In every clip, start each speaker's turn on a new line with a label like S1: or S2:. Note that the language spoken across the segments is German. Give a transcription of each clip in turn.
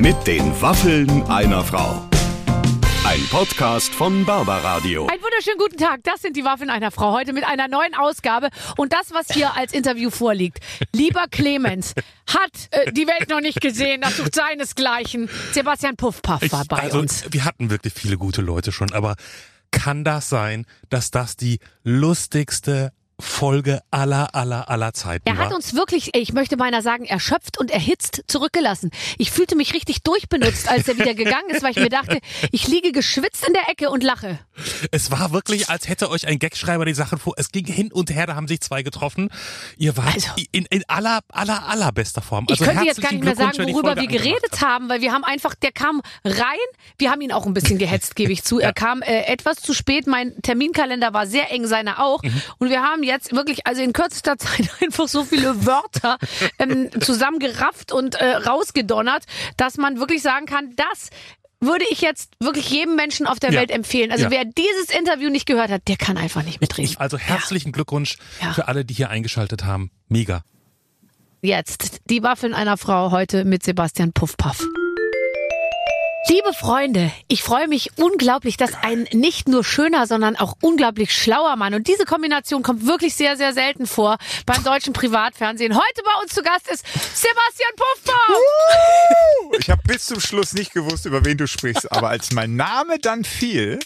S1: Mit den Waffeln einer Frau. Ein Podcast von Barbaradio.
S2: Einen wunderschönen guten Tag. Das sind die Waffen einer Frau heute mit einer neuen Ausgabe. Und das, was hier als Interview vorliegt. Lieber Clemens, hat äh, die Welt noch nicht gesehen. Das sucht seinesgleichen. Sebastian Puffpaff war bei
S3: also,
S2: uns.
S3: Wir hatten wirklich viele gute Leute schon, aber kann das sein, dass das die lustigste Folge aller, aller, aller Zeiten
S2: Er hat
S3: war?
S2: uns wirklich, ich möchte beinahe sagen, erschöpft und erhitzt zurückgelassen. Ich fühlte mich richtig durchbenutzt, als er wieder gegangen ist, weil ich mir dachte, ich liege geschwitzt in der Ecke und lache.
S3: Es war wirklich, als hätte euch ein Gagschreiber die Sachen vor. Es ging hin und her, da haben sich zwei getroffen. Ihr wart
S2: Also-
S3: in, in aller, aller, allerbester Form.
S2: Ich
S3: Also
S2: könnte jetzt gar nicht mehr sagen, worüber wir geredet haben, weil wir haben einfach, der kam rein, wir haben ihn auch ein bisschen gehetzt, gebe ich zu. Er kam äh, etwas zu spät, mein Terminkalender war sehr eng, seiner auch.
S3: Mhm.
S2: Und wir haben jetzt wirklich, also in kürzester Zeit einfach so viele Wörter ähm, zusammengerafft und äh, rausgedonnert, dass man wirklich sagen kann, das würde ich jetzt wirklich jedem Menschen auf der
S3: Ja.
S2: Welt empfehlen. Also
S3: Ja.
S2: wer dieses Interview nicht gehört hat, der kann einfach nicht mitreden.
S3: Also herzlichen Glückwunsch
S2: Ja.
S3: für alle, die hier eingeschaltet haben. Mega.
S2: Jetzt die Waffeln einer Frau heute mit Sebastian Puffpaff. Liebe Freunde, ich freue mich unglaublich, dass ein nicht nur schöner, sondern auch unglaublich schlauer Mann und diese Kombination kommt wirklich sehr, sehr selten vor beim deutschen Privatfernsehen. Heute bei uns zu Gast ist Sebastian Puffpaff.
S4: Ich habe bis zum Schluss nicht gewusst, über wen du sprichst, aber als mein Name dann fiel,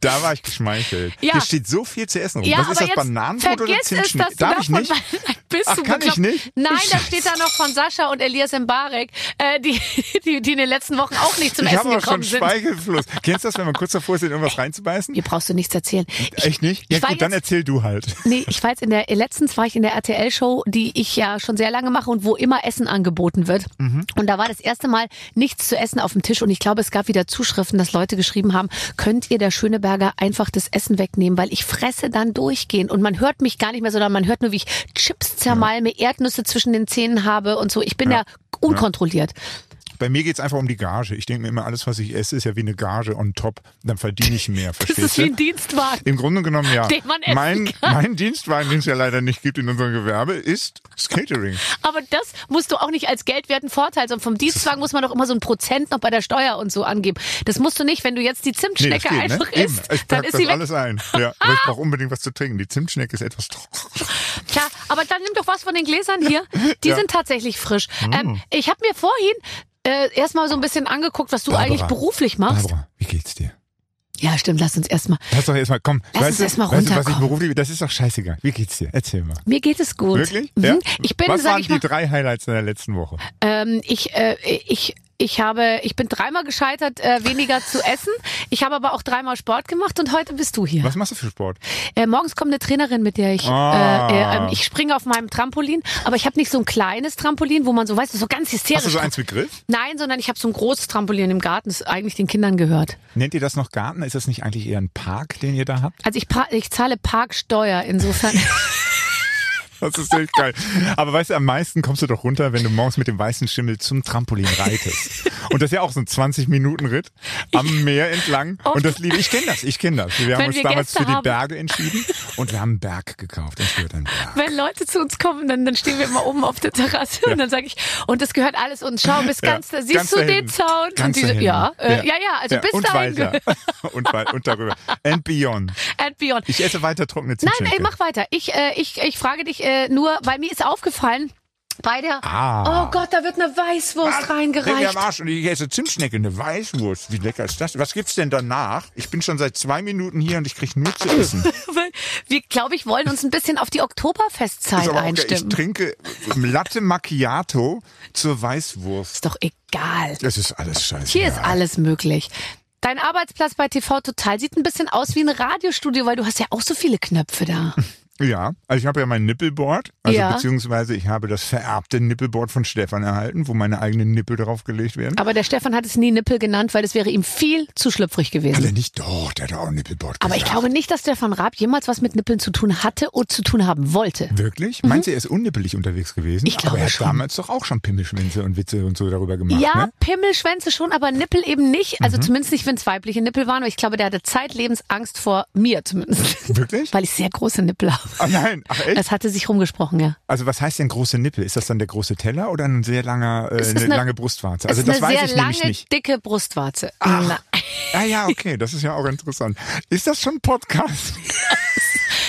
S4: da war ich geschmeichelt.
S2: Ja.
S4: Hier steht so viel zu essen rum.
S2: Ja,
S4: Was ist das, Bananenbrot oder
S2: du
S4: Darf ich nicht?
S2: bist
S4: Ach,
S2: du
S4: kann ich nicht?
S2: Nein, da steht da noch von Sascha und Elias Mbarek, äh, die, die, die in den letzten Wochen auch nicht zum
S4: Ich
S2: Essen
S4: habe auch schon
S2: gekommen sind.
S4: Speichelfluss. Kennst du das, wenn man kurz davor ist, in irgendwas reinzubeißen?
S2: Mir brauchst du nichts erzählen. Ich,
S4: Echt nicht? Ja
S2: ich
S4: gut, dann
S2: jetzt-
S4: erzähl du halt.
S2: Nee, ich war jetzt in der, letztens war ich in der RTL-Show, die ich ja schon sehr lange mache und wo immer Essen angeboten wird.
S4: Mhm.
S2: Und da war das erste Mal nichts zu essen auf dem Tisch und ich glaube, es gab wieder Zuschriften, dass Leute geschrieben haben, könnt ihr der Schöneberger einfach das Essen wegnehmen, weil ich fresse dann durchgehend und man hört mich gar nicht mehr, sondern man hört nur, wie ich Chips zermalme, Erdnüsse zwischen den Zähnen habe und so. Ich bin ja, unkontrolliert.
S4: Bei mir geht's einfach um die Gage. Ich denke mir immer, alles, was ich esse, ist ja wie eine Gage on top. Dann verdiene ich mehr,
S2: Das ist wie ein Dienstwagen.
S4: Im Grunde genommen ja.
S2: Den man essen
S4: mein,
S2: kann.
S4: mein Dienstwagen, den es ja leider nicht gibt in unserem Gewerbe, ist das Catering.
S2: Aber das musst du auch nicht als geldwerten Vorteil, sondern vom Dienstwagen muss man doch immer so ein Prozent noch bei der Steuer und so angeben. Das musst du nicht, wenn du jetzt die
S4: Nee,
S2: Zimtschnecke
S4: geht,
S2: einfach
S4: ne? Eben.
S2: isst,
S4: Ich
S2: dann ist
S4: das
S2: sie weg.
S4: alles ein. Ja, aber ich brauche unbedingt was zu trinken. Die Zimtschnecke ist etwas trocken.
S2: Tja, aber dann nimm doch was von den Gläsern hier. Die
S4: Ja.
S2: sind tatsächlich frisch.
S4: Mm.
S2: Ähm, ich habe mir vorhin äh, erstmal so ein bisschen angeguckt, was du
S4: Barbara.
S2: eigentlich beruflich machst.
S4: Barbara, wie geht's dir?
S2: Ja, stimmt, lass uns erstmal.
S4: Lass doch erstmal, komm.
S2: Lass
S4: weißt
S2: uns
S4: du,
S2: erst mal
S4: weißt du, was ich
S2: runterkommen.
S4: beruflich, das ist doch scheißegal. Wie geht's dir? Erzähl mal.
S2: Mir geht es gut.
S4: Wirklich?
S2: Mhm.
S4: Ja?
S2: Ich bin,
S4: was waren
S2: ich
S4: die
S2: mal,
S4: drei Highlights in der letzten Woche?
S2: ähm, ich, äh, ich, ich habe, ich bin dreimal gescheitert, äh, weniger zu essen. Ich habe aber auch dreimal Sport gemacht und heute bist du hier.
S4: Was machst du für Sport?
S2: Äh, morgens kommt eine Trainerin, mit der ich,
S4: Ah.
S2: äh, äh, ähm, ich springe auf meinem Trampolin, aber ich habe nicht so ein kleines Trampolin, wo man so, weißt du, so ganz hysterisch.
S4: Hast du so eins mit Griff?
S2: Nein, sondern ich habe so ein großes Trampolin im Garten, das eigentlich den Kindern gehört.
S4: Nennt ihr das noch Garten? Ist das nicht eigentlich eher ein Park, den ihr da habt?
S2: Also ich, ich zahle Parksteuer, insofern.
S4: Das ist echt geil. Aber weißt du, am meisten kommst du doch runter, wenn du morgens mit dem weißen Schimmel zum Trampolin reitest. Und das ist ja auch so ein 20-Minuten-Ritt am Meer entlang. Und das liebe ich. Kenne das, ich kenne das. Wir haben
S2: Wenn
S4: uns
S2: wir
S4: damals für die. Berge entschieden und wir haben einen Berg gekauft. Das gehört ein Berg.
S2: Wenn Leute zu uns kommen, dann, dann stehen wir immer oben auf der Terrasse und dann sage ich, und das gehört alles uns. Schau, bis
S4: Ja,
S2: ganz da, siehst
S4: ganz
S2: du
S4: dahin.
S2: den Zaun?
S4: Ganz
S2: und diese, ja, äh, ja, ja, also
S4: Ja,
S2: bis
S4: und
S2: dahin.
S4: weiter. und, wei- und darüber. And beyond.
S2: And beyond.
S4: Ich esse weiter trockene
S2: Nein,
S4: Zimtschnecke.
S2: ey, mach weiter. Ich, äh, ich, ich frage dich äh, nur, weil mir ist aufgefallen, bei der,
S4: Ah.
S2: oh Gott, da wird eine Weißwurst
S4: mir
S2: reingereicht.
S4: am Arsch und ich esse Zimtschnecke, eine Weißwurst. Wie lecker ist das? Was gibt's denn danach? Ich bin schon seit zwei Minuten hier und ich krieg nur zu essen.
S2: Wir, glaube ich, wollen uns ein bisschen auf die Oktoberfestzeit einstimmen.
S4: Ich trinke Latte Macchiato zur Weißwurst.
S2: Ist doch egal.
S4: Das ist alles scheiße.
S2: Hier ist alles möglich. Dein Arbeitsplatz bei TV Total sieht ein bisschen aus wie ein Radiostudio, weil du hast ja auch so viele Knöpfe da.
S4: Ja, also ich habe ja mein Nippelboard, also
S2: Ja.
S4: beziehungsweise ich habe das vererbte Nippelboard von Stefan erhalten, wo meine eigenen Nippel draufgelegt werden.
S2: Aber der Stefan hat es nie Nippel genannt, weil es wäre ihm viel zu schlüpfrig gewesen.
S4: Alle nicht, doch, der hat auch ein Nippelboard
S2: Aber ich glaube nicht, dass Stefan Raab jemals was mit Nippeln zu tun hatte oder zu tun haben wollte.
S4: Wirklich? Meinst du, er ist unnippelig unterwegs gewesen?
S2: Mhm. Ich glaube
S4: aber er hat damals doch auch schon Pimmelschwänze und Witze und so darüber gemacht,
S2: Ja,
S4: ne?
S2: Pimmelschwänze schon, aber Nippel eben nicht. Also zumindest nicht, wenn es weibliche Nippel waren. Aber ich glaube, der hatte zeitlebens Angst vor mir zumindest.
S4: Wirklich?
S2: Weil ich sehr große Nippel habe.
S4: Ah, nein, ach echt?
S2: Es hatte sich rumgesprochen, ja.
S4: Also was heißt denn große Nippel? Ist das dann der große Teller oder ein sehr langer, äh, eine,
S2: eine-
S4: lange Brustwarze? Also das
S2: eine
S4: weiß
S2: sehr
S4: ich
S2: lange,
S4: nämlich nicht.
S2: dicke Brustwarze.
S4: Ach. Ah ja, okay, das ist ja auch interessant. Ist das schon ein Podcast?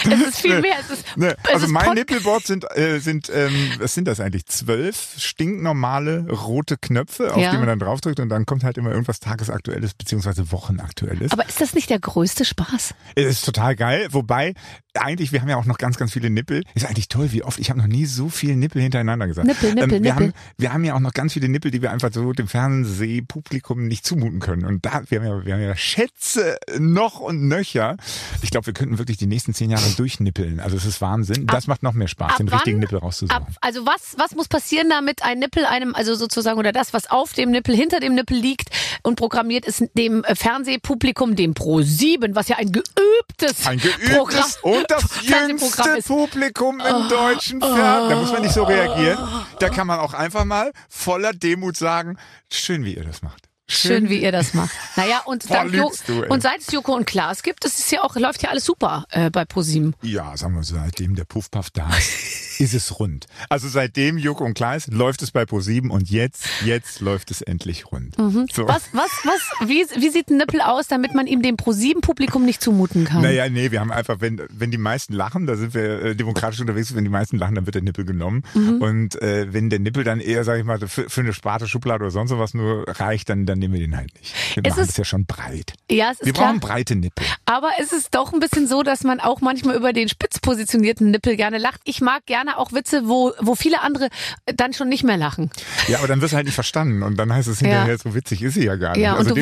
S2: Es ist viel mehr. Es ist,
S4: Ne,
S2: es
S4: also
S2: ist
S4: mein Nippelboard sind, äh, sind ähm, was sind das eigentlich? Zwölf stinknormale rote Knöpfe, auf
S2: Ja.
S4: die man dann draufdrückt und dann kommt halt immer irgendwas Tagesaktuelles beziehungsweise Wochenaktuelles.
S2: Aber ist das nicht der größte Spaß?
S4: Es ist total geil, wobei eigentlich, wir haben ja auch noch ganz, ganz viele Nippel. Ist eigentlich toll, wie oft, ich habe noch nie so viele Nippel hintereinander gesagt.
S2: Nippel, Nippel,
S4: wir
S2: Nippel.
S4: Haben, wir haben ja auch noch ganz viele Nippel, die wir einfach so dem Fernsehpublikum nicht zumuten können. Und da, wir haben ja, wir haben ja Schätze noch und nöcher. Ich glaube, wir könnten wirklich die nächsten zehn Jahre durchnippeln. Also es ist Wahnsinn. Das macht noch mehr Spaß,
S2: ab
S4: den richtigen
S2: wann-
S4: Nippel rauszusuchen.
S2: Ab, also was, was muss passieren, damit ein Nippel einem, also sozusagen, oder das, was auf dem Nippel, hinter dem Nippel liegt und programmiert ist, dem Fernsehpublikum, dem Pro 7, was ja ein geübtes,
S4: Ein
S2: Programm,
S4: geübtes und das jüngste
S2: ist. Oh,
S4: Publikum im deutschen Fernsehen. Da muss man nicht so reagieren. Da kann man auch einfach mal voller Demut sagen, schön, wie ihr das macht.
S2: Schön, wie ihr das macht. Naja, und, dank jo
S4: du,
S2: und seit es Joko und Klaas gibt, das ist ja auch, läuft ja alles super äh, bei ProSieben.
S4: Ja, sagen wir so, seitdem der Puffpuff da ist, ist es rund. Also seitdem Joko und Klaas läuft es bei ProSieben und jetzt, jetzt läuft es endlich rund. So.
S2: Mhm. Was, was, was, wie, wie sieht ein Nippel aus, damit man ihm dem ProSieben-Publikum nicht zumuten kann?
S4: Naja, nee, wir haben einfach, wenn, wenn die meisten lachen, da sind wir äh, demokratisch unterwegs, wenn die meisten lachen, dann wird der Nippel genommen.
S2: Mhm.
S4: Und äh, wenn der Nippel dann eher, sag ich mal, für, für eine Sparte Schublade oder sonst was nur reicht, dann, dann nehmen wir den halt nicht. Wir
S2: Es
S4: machen
S2: ist-
S4: ja schon breit.
S2: Ja, es ist
S4: Wir
S2: klar.
S4: brauchen breite Nippel.
S2: Aber es ist doch ein bisschen so, dass man auch manchmal über den spitz positionierten Nippel gerne lacht. Ich mag gerne auch Witze, wo, wo viele andere dann schon nicht mehr lachen.
S4: Ja, aber dann wirst du halt nicht verstanden und dann heißt es hinterher,
S2: Ja.
S4: so witzig ist sie ja gar nicht.
S2: Ja,
S4: also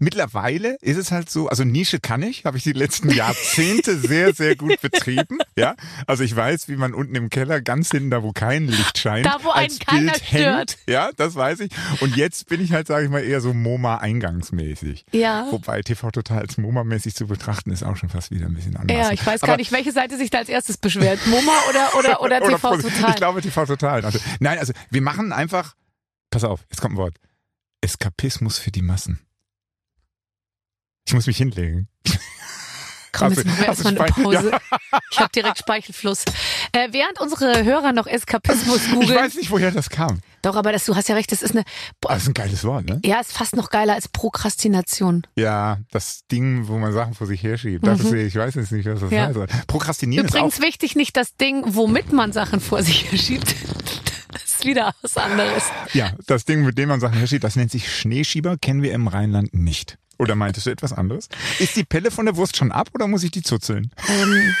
S4: mittlerweile ist es halt so, also Nische kann ich, habe ich die letzten Jahrzehnte sehr, sehr gut betrieben. Ja, also ich weiß, wie man unten im Keller ganz hinten, da wo kein Licht scheint,
S2: Da, wo
S4: als
S2: keiner
S4: Bild
S2: stört.
S4: hängt. Ja, das weiß ich. Und jetzt bin ich halt, sage ich mal, eher so MoMA-eingangsmäßig.
S2: Ja.
S4: Wobei TV Total als MoMA-mäßig zu betrachten ist auch schon fast wieder ein bisschen anders.
S2: Ja, ich weiß
S4: Aber
S2: gar nicht, welche Seite sich da als erstes beschwert. MoMA oder, oder, oder TV
S4: Pro-
S2: Total?
S4: Ich glaube TV Total. Also, nein, also wir machen einfach, pass auf, jetzt kommt ein Wort. Eskapismus für die Massen. Ich muss mich hinlegen.
S2: Komm, jetzt machen wir erstmal eine? Pause. Ich habe direkt Speichelfluss. Äh, während unsere Hörer noch Eskapismus
S4: Ich
S2: googeln.
S4: weiß nicht, woher das kam.
S2: Doch, aber das, du hast ja recht, das ist eine, boah,
S4: das ist ein geiles Wort, ne?
S2: ja, ist fast noch geiler als Prokrastination.
S4: Ja, das Ding, wo man Sachen vor sich herschiebt. Das ist, ich weiß jetzt nicht, was das
S2: Mhm. Ja.
S4: heißt. Prokrastinieren
S2: Übrigens
S4: ist auch.
S2: wichtig, nicht das Ding, womit man Sachen vor sich verschiebt. Das ist wieder was anderes.
S4: Ja, das Ding, mit dem man Sachen herschiebt, das nennt sich Schneeschieber, kennen wir im Rheinland nicht. Oder meintest du etwas anderes? Ist die Pelle von der Wurst schon ab oder muss ich die zuzeln?
S2: Ähm,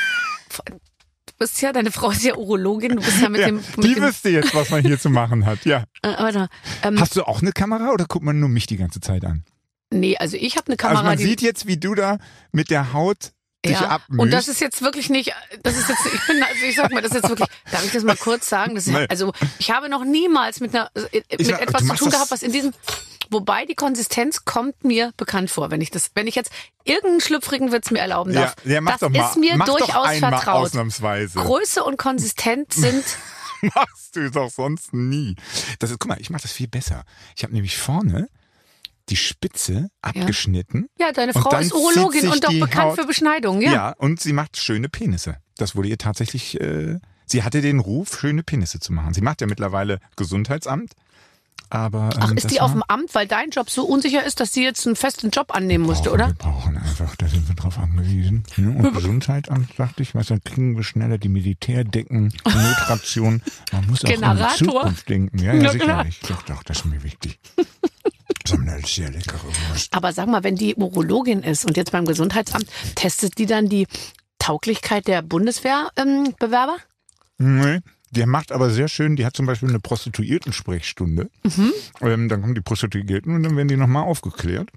S2: du bist ja, deine Frau ist ja Urologin, du bist ja mit
S4: ja,
S2: dem, mit
S4: die
S2: dem
S4: wüsste jetzt, was man hier zu machen hat. Ja.
S2: äh. Ähm,
S4: Hast du auch eine Kamera oder guckt man nur mich die ganze Zeit an?
S2: nee, also ich habe eine Kamera,
S4: also man sieht jetzt, wie du da mit der Haut dich
S2: ja,
S4: abmühst.
S2: und das ist jetzt wirklich nicht, das ist jetzt, ich bin, also ich sag mal, das ist jetzt wirklich, darf ich das mal kurz sagen? Das ist, also ich habe noch niemals mit einer, äh, mit
S4: sag,
S2: etwas zu tun gehabt, was in diesem, wobei die Konsistenz kommt mir bekannt vor, wenn ich das, wenn ich jetzt irgendeinen schlüpfrigen Witz mir erlauben
S4: ja,
S2: darf.
S4: ja, mach
S2: das
S4: doch mal.
S2: ist mir
S4: mach
S2: durchaus vertraut.
S4: ausnahmsweise.
S2: Größe und Konsistenz sind,
S4: Machst du doch sonst nie. Das ist, guck mal, ich mache das viel besser. Ich habe nämlich vorne die Spitze abgeschnitten.
S2: ja, deine
S4: Und
S2: Frau ist Urologin und doch bekannt
S4: Haut-
S2: für Beschneidung, ja.
S4: Ja. und sie macht schöne Penisse. Das wurde ihr tatsächlich, äh, sie hatte den Ruf, schöne Penisse zu machen. Sie macht ja mittlerweile Gesundheitsamt. Aber, ähm,
S2: Ach, ist die
S4: war-
S2: auf dem Amt, weil dein Job so unsicher ist, dass sie jetzt einen festen Job annehmen musste,
S4: brauchen,
S2: oder?
S4: Wir brauchen einfach, da sind wir drauf angewiesen. Ne? Und Gesundheitsamt, dachte ich, was, dann kriegen wir schneller die Militärdecken, die Notration. Man muss auch an die
S2: Generator.
S4: Zukunft denken. Ja,
S2: Ja,
S4: sicherlich. Doch, doch, das ist mir wichtig. Das haben eine sehr leckere Wurst.
S2: Aber sag mal, wenn die Urologin ist und jetzt beim Gesundheitsamt, testet die dann die Tauglichkeit der Bundeswehrbewerber?
S4: Nee. Die macht aber sehr schön, die hat zum Beispiel eine Prostituierten-Sprechstunde.
S2: Mhm.
S4: Ähm, dann kommen die Prostituierten und dann werden die nochmal aufgeklärt.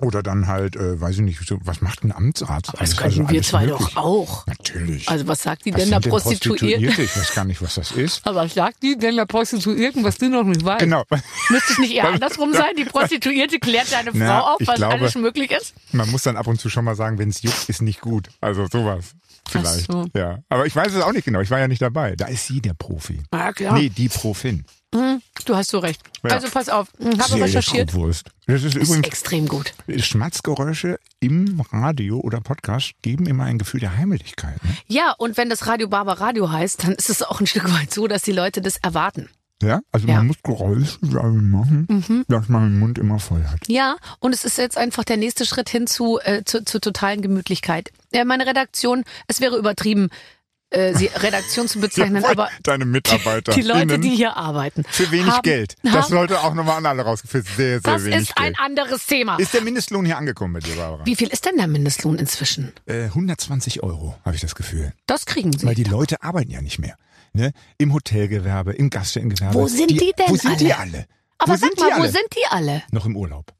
S4: Oder dann halt, äh, weiß ich nicht, so, was macht ein Amtsarzt?
S2: das
S4: Alles-
S2: können wir
S4: alles
S2: zwei
S4: möglich.
S2: doch auch.
S4: Natürlich.
S2: Also was sagt die
S4: was
S2: denn der
S4: denn
S2: Prostituierten?
S4: Prostituierte? Ich weiß gar nicht, was das ist.
S2: Aber was sagt die denn der Prostituierten, was du noch nicht weißt?
S4: Genau.
S2: Müsste es nicht eher andersrum sein? Die Prostituierte klärt deine
S4: Na,
S2: Frau auf, was
S4: glaube-
S2: alles möglich ist?
S4: Man muss dann ab und zu schon mal sagen, wenn es juckt, ist nicht gut. Also sowas. Vielleicht.
S2: So.
S4: Ja. Aber ich weiß es auch nicht genau. Ich war ja nicht dabei. Da ist sie der Profi.
S2: Ja, klar.
S4: Nee, die Profin.
S2: Hm, du hast so recht.
S4: Ja.
S2: Also pass auf, hm, habe
S4: Sehr
S2: recherchiert.
S4: Wurst. Das ist
S2: Ist
S4: übrigens
S2: extrem gut.
S4: Schmatzgeräusche im Radio oder Podcast geben immer ein Gefühl der Heimlichkeit. Ne?
S2: Ja, und wenn das Radio Barber Radio heißt, dann ist es auch ein Stück weit so, dass die Leute das erwarten.
S4: Ja, also
S2: Ja.
S4: man muss Geräusche machen, dass man den Mund immer voll hat.
S2: Ja, und es ist jetzt einfach der nächste Schritt hin zu, äh, zu, zur totalen Gemütlichkeit. Ja, meine Redaktion, es wäre übertrieben, äh, sie Redaktion zu bezeichnen, aber
S4: Deine Mitarbeiter.
S2: die Leute, die hier arbeiten.
S4: Für wenig
S2: haben,
S4: Geld. Das
S2: Haben,
S4: sollte auch nochmal an alle rausgeführt. Sehr, sehr
S2: das
S4: wenig
S2: ist ein
S4: Geld.
S2: anderes Thema.
S4: Ist der Mindestlohn hier angekommen bei dir, Barbara?
S2: Wie viel ist denn der Mindestlohn inzwischen?
S4: Äh, 120 Euro, habe ich das Gefühl.
S2: Das kriegen Sie.
S4: Weil die Leute arbeiten ja nicht mehr. Ne? Im Hotelgewerbe, im Gaststättengewerbe.
S2: Wo sind die denn
S4: Wo sind die
S2: alle?
S4: alle?
S2: aber
S4: wo
S2: sag mal,
S4: die
S2: wo
S4: alle?
S2: sind die alle?
S4: Noch im Urlaub.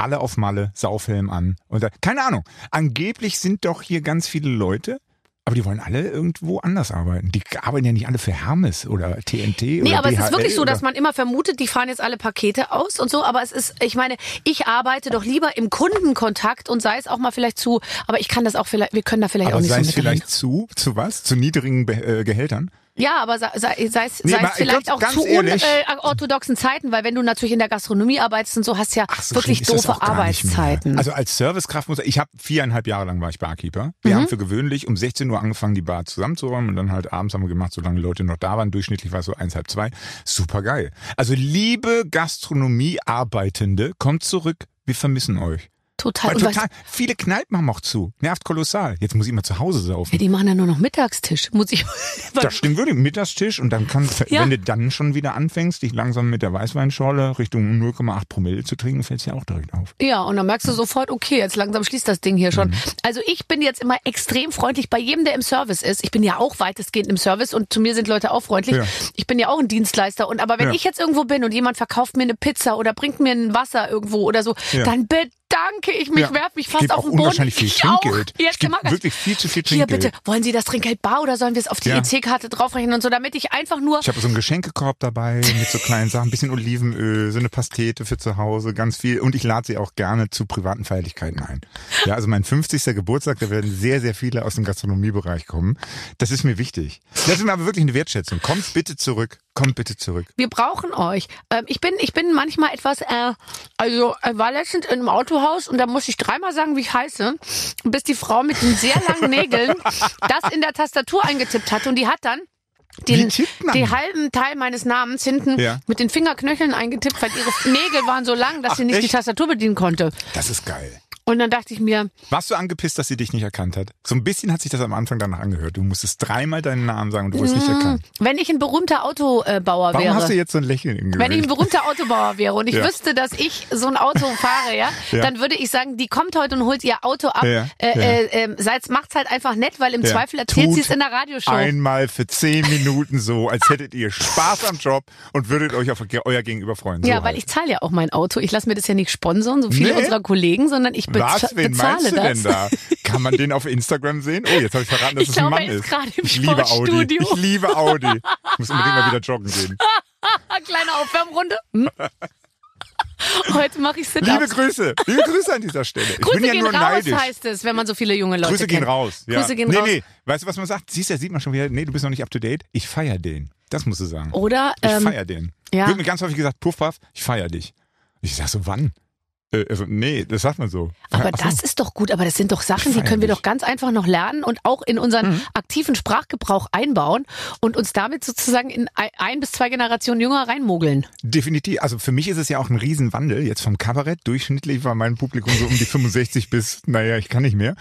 S4: Alle auf Malle, Saufhelm an. Und da, keine Ahnung. Angeblich sind doch hier ganz viele Leute, aber die wollen alle irgendwo anders arbeiten. Die arbeiten ja nicht alle für Hermes oder TNT
S2: Nee,
S4: oder
S2: aber es ist
S4: DHL
S2: wirklich so, dass man immer vermutet, die fahren jetzt alle Pakete aus und so. Aber es ist, ich meine, ich arbeite doch lieber im Kundenkontakt und sei es auch mal vielleicht zu, aber ich kann das auch vielleicht, wir können da vielleicht
S4: aber
S2: auch nicht
S4: sei
S2: so
S4: es vielleicht zu, zu was? Zu niedrigen Be äh, Gehältern?
S2: Ja, aber sei, sei, sei es,
S4: Nee,
S2: vielleicht
S4: ganz-
S2: auch zu unorthodoxen Zeiten, weil wenn du natürlich in der Gastronomie arbeitest und so, hast ja
S4: so
S2: wirklich doofe. Arbeitszeiten.
S4: Also als Servicekraft muss ich habe viereinhalb Jahre lang war ich Barkeeper. Wir
S2: Mhm.
S4: haben für gewöhnlich um 16 Uhr angefangen, die Bar zusammenzuräumen und dann halt abends haben wir gemacht, solange die Leute noch da waren. Durchschnittlich war es so eins, halb zwei. Super geil. Also liebe Gastronomie-Arbeitende, kommt zurück. Wir vermissen euch.
S2: Total.
S4: Weil
S2: Und
S4: total viele Kneipen haben auch zu. Nervt kolossal. Jetzt muss ich mal zu Hause saufen.
S2: ja, die machen ja nur noch Mittagstisch. Muss ich.
S4: Das stimmt wirklich. Mittagstisch und dann kann,
S2: Ja.
S4: wenn du dann schon wieder anfängst, dich langsam mit der Weißweinschorle Richtung 0,8 Promille zu trinken, fällt es ja auch direkt auf.
S2: Ja, und dann merkst du sofort, okay, jetzt langsam schließt das Ding hier schon.
S4: Mhm.
S2: Also ich bin jetzt immer extrem freundlich bei jedem, der im Service ist. Ich bin ja auch weitestgehend im Service und zu mir sind Leute auch freundlich.
S4: Ja.
S2: Ich bin ja auch ein Dienstleister. Und aber wenn
S4: Ja.
S2: ich jetzt irgendwo bin und jemand verkauft mir eine Pizza oder bringt mir ein Wasser irgendwo oder so, dann bedanke ich mich,
S4: Ja.
S2: werf mich
S4: Ich
S2: fast auf
S4: auch
S2: den Boden.
S4: unwahrscheinlich viel
S2: ich auch.
S4: Trinkgeld.
S2: Jetzt
S4: Ich gebe wirklich viel zu viel
S2: Hier
S4: Trinkgeld.
S2: bitte, wollen Sie das Trinkgeld bar oder sollen wir es auf die
S4: Ja.
S2: EC-Karte draufrechnen und so, damit ich einfach nur
S4: Ich habe so einen Geschenkekorb dabei mit so kleinen Sachen, ein bisschen Olivenöl, so eine Pastete für zu Hause, ganz viel. Und ich lade sie auch gerne zu privaten Feierlichkeiten ein. Ja, also mein 50. Geburtstag, da werden sehr, sehr viele aus dem Gastronomiebereich kommen. Das ist mir wichtig. Das ist mir aber wirklich eine Wertschätzung. Kommt bitte zurück. Kommt bitte zurück.
S2: Wir brauchen euch. Ähm, ich bin, ich bin manchmal etwas, äh, also äh, war letztens in einem Autohaus und da musste ich dreimal sagen, wie ich heiße, bis die Frau mit den sehr langen Nägeln das in der Tastatur eingetippt hat und die hat dann den, den halben Teil meines Namens hinten
S4: Ja.
S2: mit den Fingerknöcheln eingetippt, weil ihre Nägel waren so lang, dass
S4: Ach,
S2: sie nicht die
S4: echt?
S2: Tastatur bedienen konnte.
S4: Das ist geil.
S2: Und dann dachte ich mir,
S4: Warst du angepisst, dass sie dich nicht erkannt hat? So ein bisschen hat sich das am Anfang danach angehört. Du musstest dreimal deinen Namen sagen und du wurdest nicht erkannt.
S2: wenn ich ein berühmter Autobauer
S4: Warum
S2: wäre.
S4: hast du jetzt so ein Lächeln im
S2: Wenn ich ein
S4: Gesicht?
S2: berühmter Autobauer wäre und ich
S4: Ja.
S2: wüsste, dass ich so ein Auto fahre, ja,
S4: Ja.
S2: dann würde ich sagen, die kommt heute und holt ihr Auto ab.
S4: Ja,
S2: Äh, äh, äh, macht's halt einfach nett, weil im. Zweifel erzählt sie es in der Radioshow.
S4: Einmal für zehn Minuten so, als hättet ihr Spaß am Job und würdet euch auf euer Gegenüber freuen. So
S2: ja, weil
S4: halt.
S2: ich zahle ja auch mein Auto. Ich lasse mir das ja nicht sponsern, so viele
S4: Nee.
S2: unserer Kollegen, sondern ich bez
S4: Was? Wen meinst du
S2: das.
S4: denn da? Kann man den auf Instagram sehen? Oh, jetzt habe ich verraten, dass
S2: Ich
S4: es ein
S2: glaube,
S4: Mann
S2: er ist
S4: ich liebe Audi. Ich liebe Audi. Ich muss unbedingt mal wieder joggen gehen.
S2: Kleine Aufwärmrunde. Hm? Heute mache ich sit
S4: Liebe Grüße. Liebe Grüße an dieser Stelle. Ich
S2: Grüße
S4: bin ja
S2: gehen
S4: nur
S2: raus,
S4: neidisch.
S2: heißt es, wenn man so viele junge Leute
S4: Grüße gehen
S2: kennt.
S4: raus. Ja.
S2: Grüße gehen
S4: nee,
S2: raus.
S4: Nee, weißt du, was man sagt? Siehst du, da sieht man schon wieder, nee, du bist noch nicht up to date. Ich feier den. Das musst du sagen.
S2: Oder
S4: Ich
S2: ähm,
S4: feier den.
S2: ja.
S4: Wird mir ganz häufig gesagt, Puff, Puff, ich feier dich. Ich sag so, wann? Äh, also, nee, das sagt man so.
S2: Aber
S4: Ach so.
S2: das ist doch gut, aber das sind doch Sachen, die können wir doch ganz einfach noch lernen und auch in unseren
S4: Mhm.
S2: aktiven Sprachgebrauch einbauen und uns damit sozusagen in ein, bis zwei Generationen jünger reinmogeln.
S4: Definitiv. Also für mich ist es ja auch ein Riesenwandel. Jetzt vom Kabarett. Durchschnittlich war mein Publikum so um die 65 bis, naja, ich kann nicht mehr.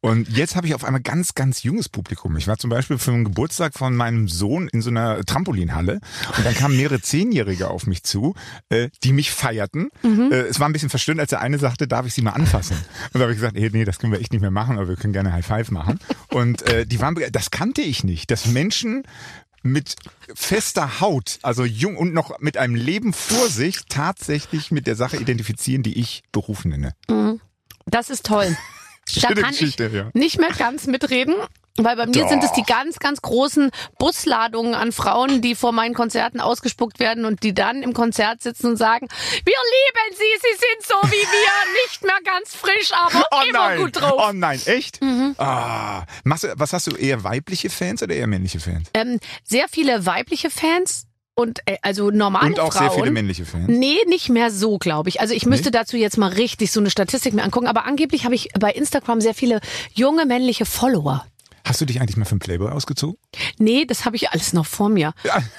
S4: Und jetzt habe ich auf einmal ganz, ganz junges Publikum. Ich war zum Beispiel für einen Geburtstag von meinem Sohn in so einer Trampolinhalle. Und dann kamen mehrere Zehnjährige auf mich zu, äh, die mich feierten. Äh, es war ein bisschen verstörend, als der eine sagte, darf ich sie mal anfassen? Und da habe ich gesagt, hey, nee, das können wir echt nicht mehr machen, aber wir können gerne High Five machen. Und äh, die waren, das kannte ich nicht, dass Menschen mit fester Haut, also jung und noch mit einem Leben vor sich, tatsächlich mit der Sache identifizieren, die ich Beruf nenne.
S2: Das ist toll. Da kann
S4: Geschichte,
S2: ich
S4: ja.
S2: nicht mehr ganz mitreden. Weil bei mir
S4: Doch.
S2: sind es die ganz, ganz großen Busladungen an Frauen, die vor meinen Konzerten ausgespuckt werden und die dann im Konzert sitzen und sagen, wir lieben sie, sie sind so wie wir, nicht mehr ganz frisch, aber
S4: Oh
S2: immer
S4: nein,
S2: gut drauf.
S4: oh nein, echt? Ah, machst du, was hast du, eher weibliche Fans oder eher männliche Fans?
S2: Ähm, sehr viele weibliche Fans, und äh, also normale
S4: Und auch
S2: Frauen.
S4: sehr viele männliche Fans.
S2: Nee, nicht mehr so, glaube ich. Also ich müsste dazu jetzt mal richtig so eine Statistik mir angucken. Aber angeblich habe ich bei Instagram sehr viele junge männliche Follower.
S4: Hast du dich eigentlich mal für einen Playboy ausgezogen?
S2: Nee, das habe ich alles noch vor mir.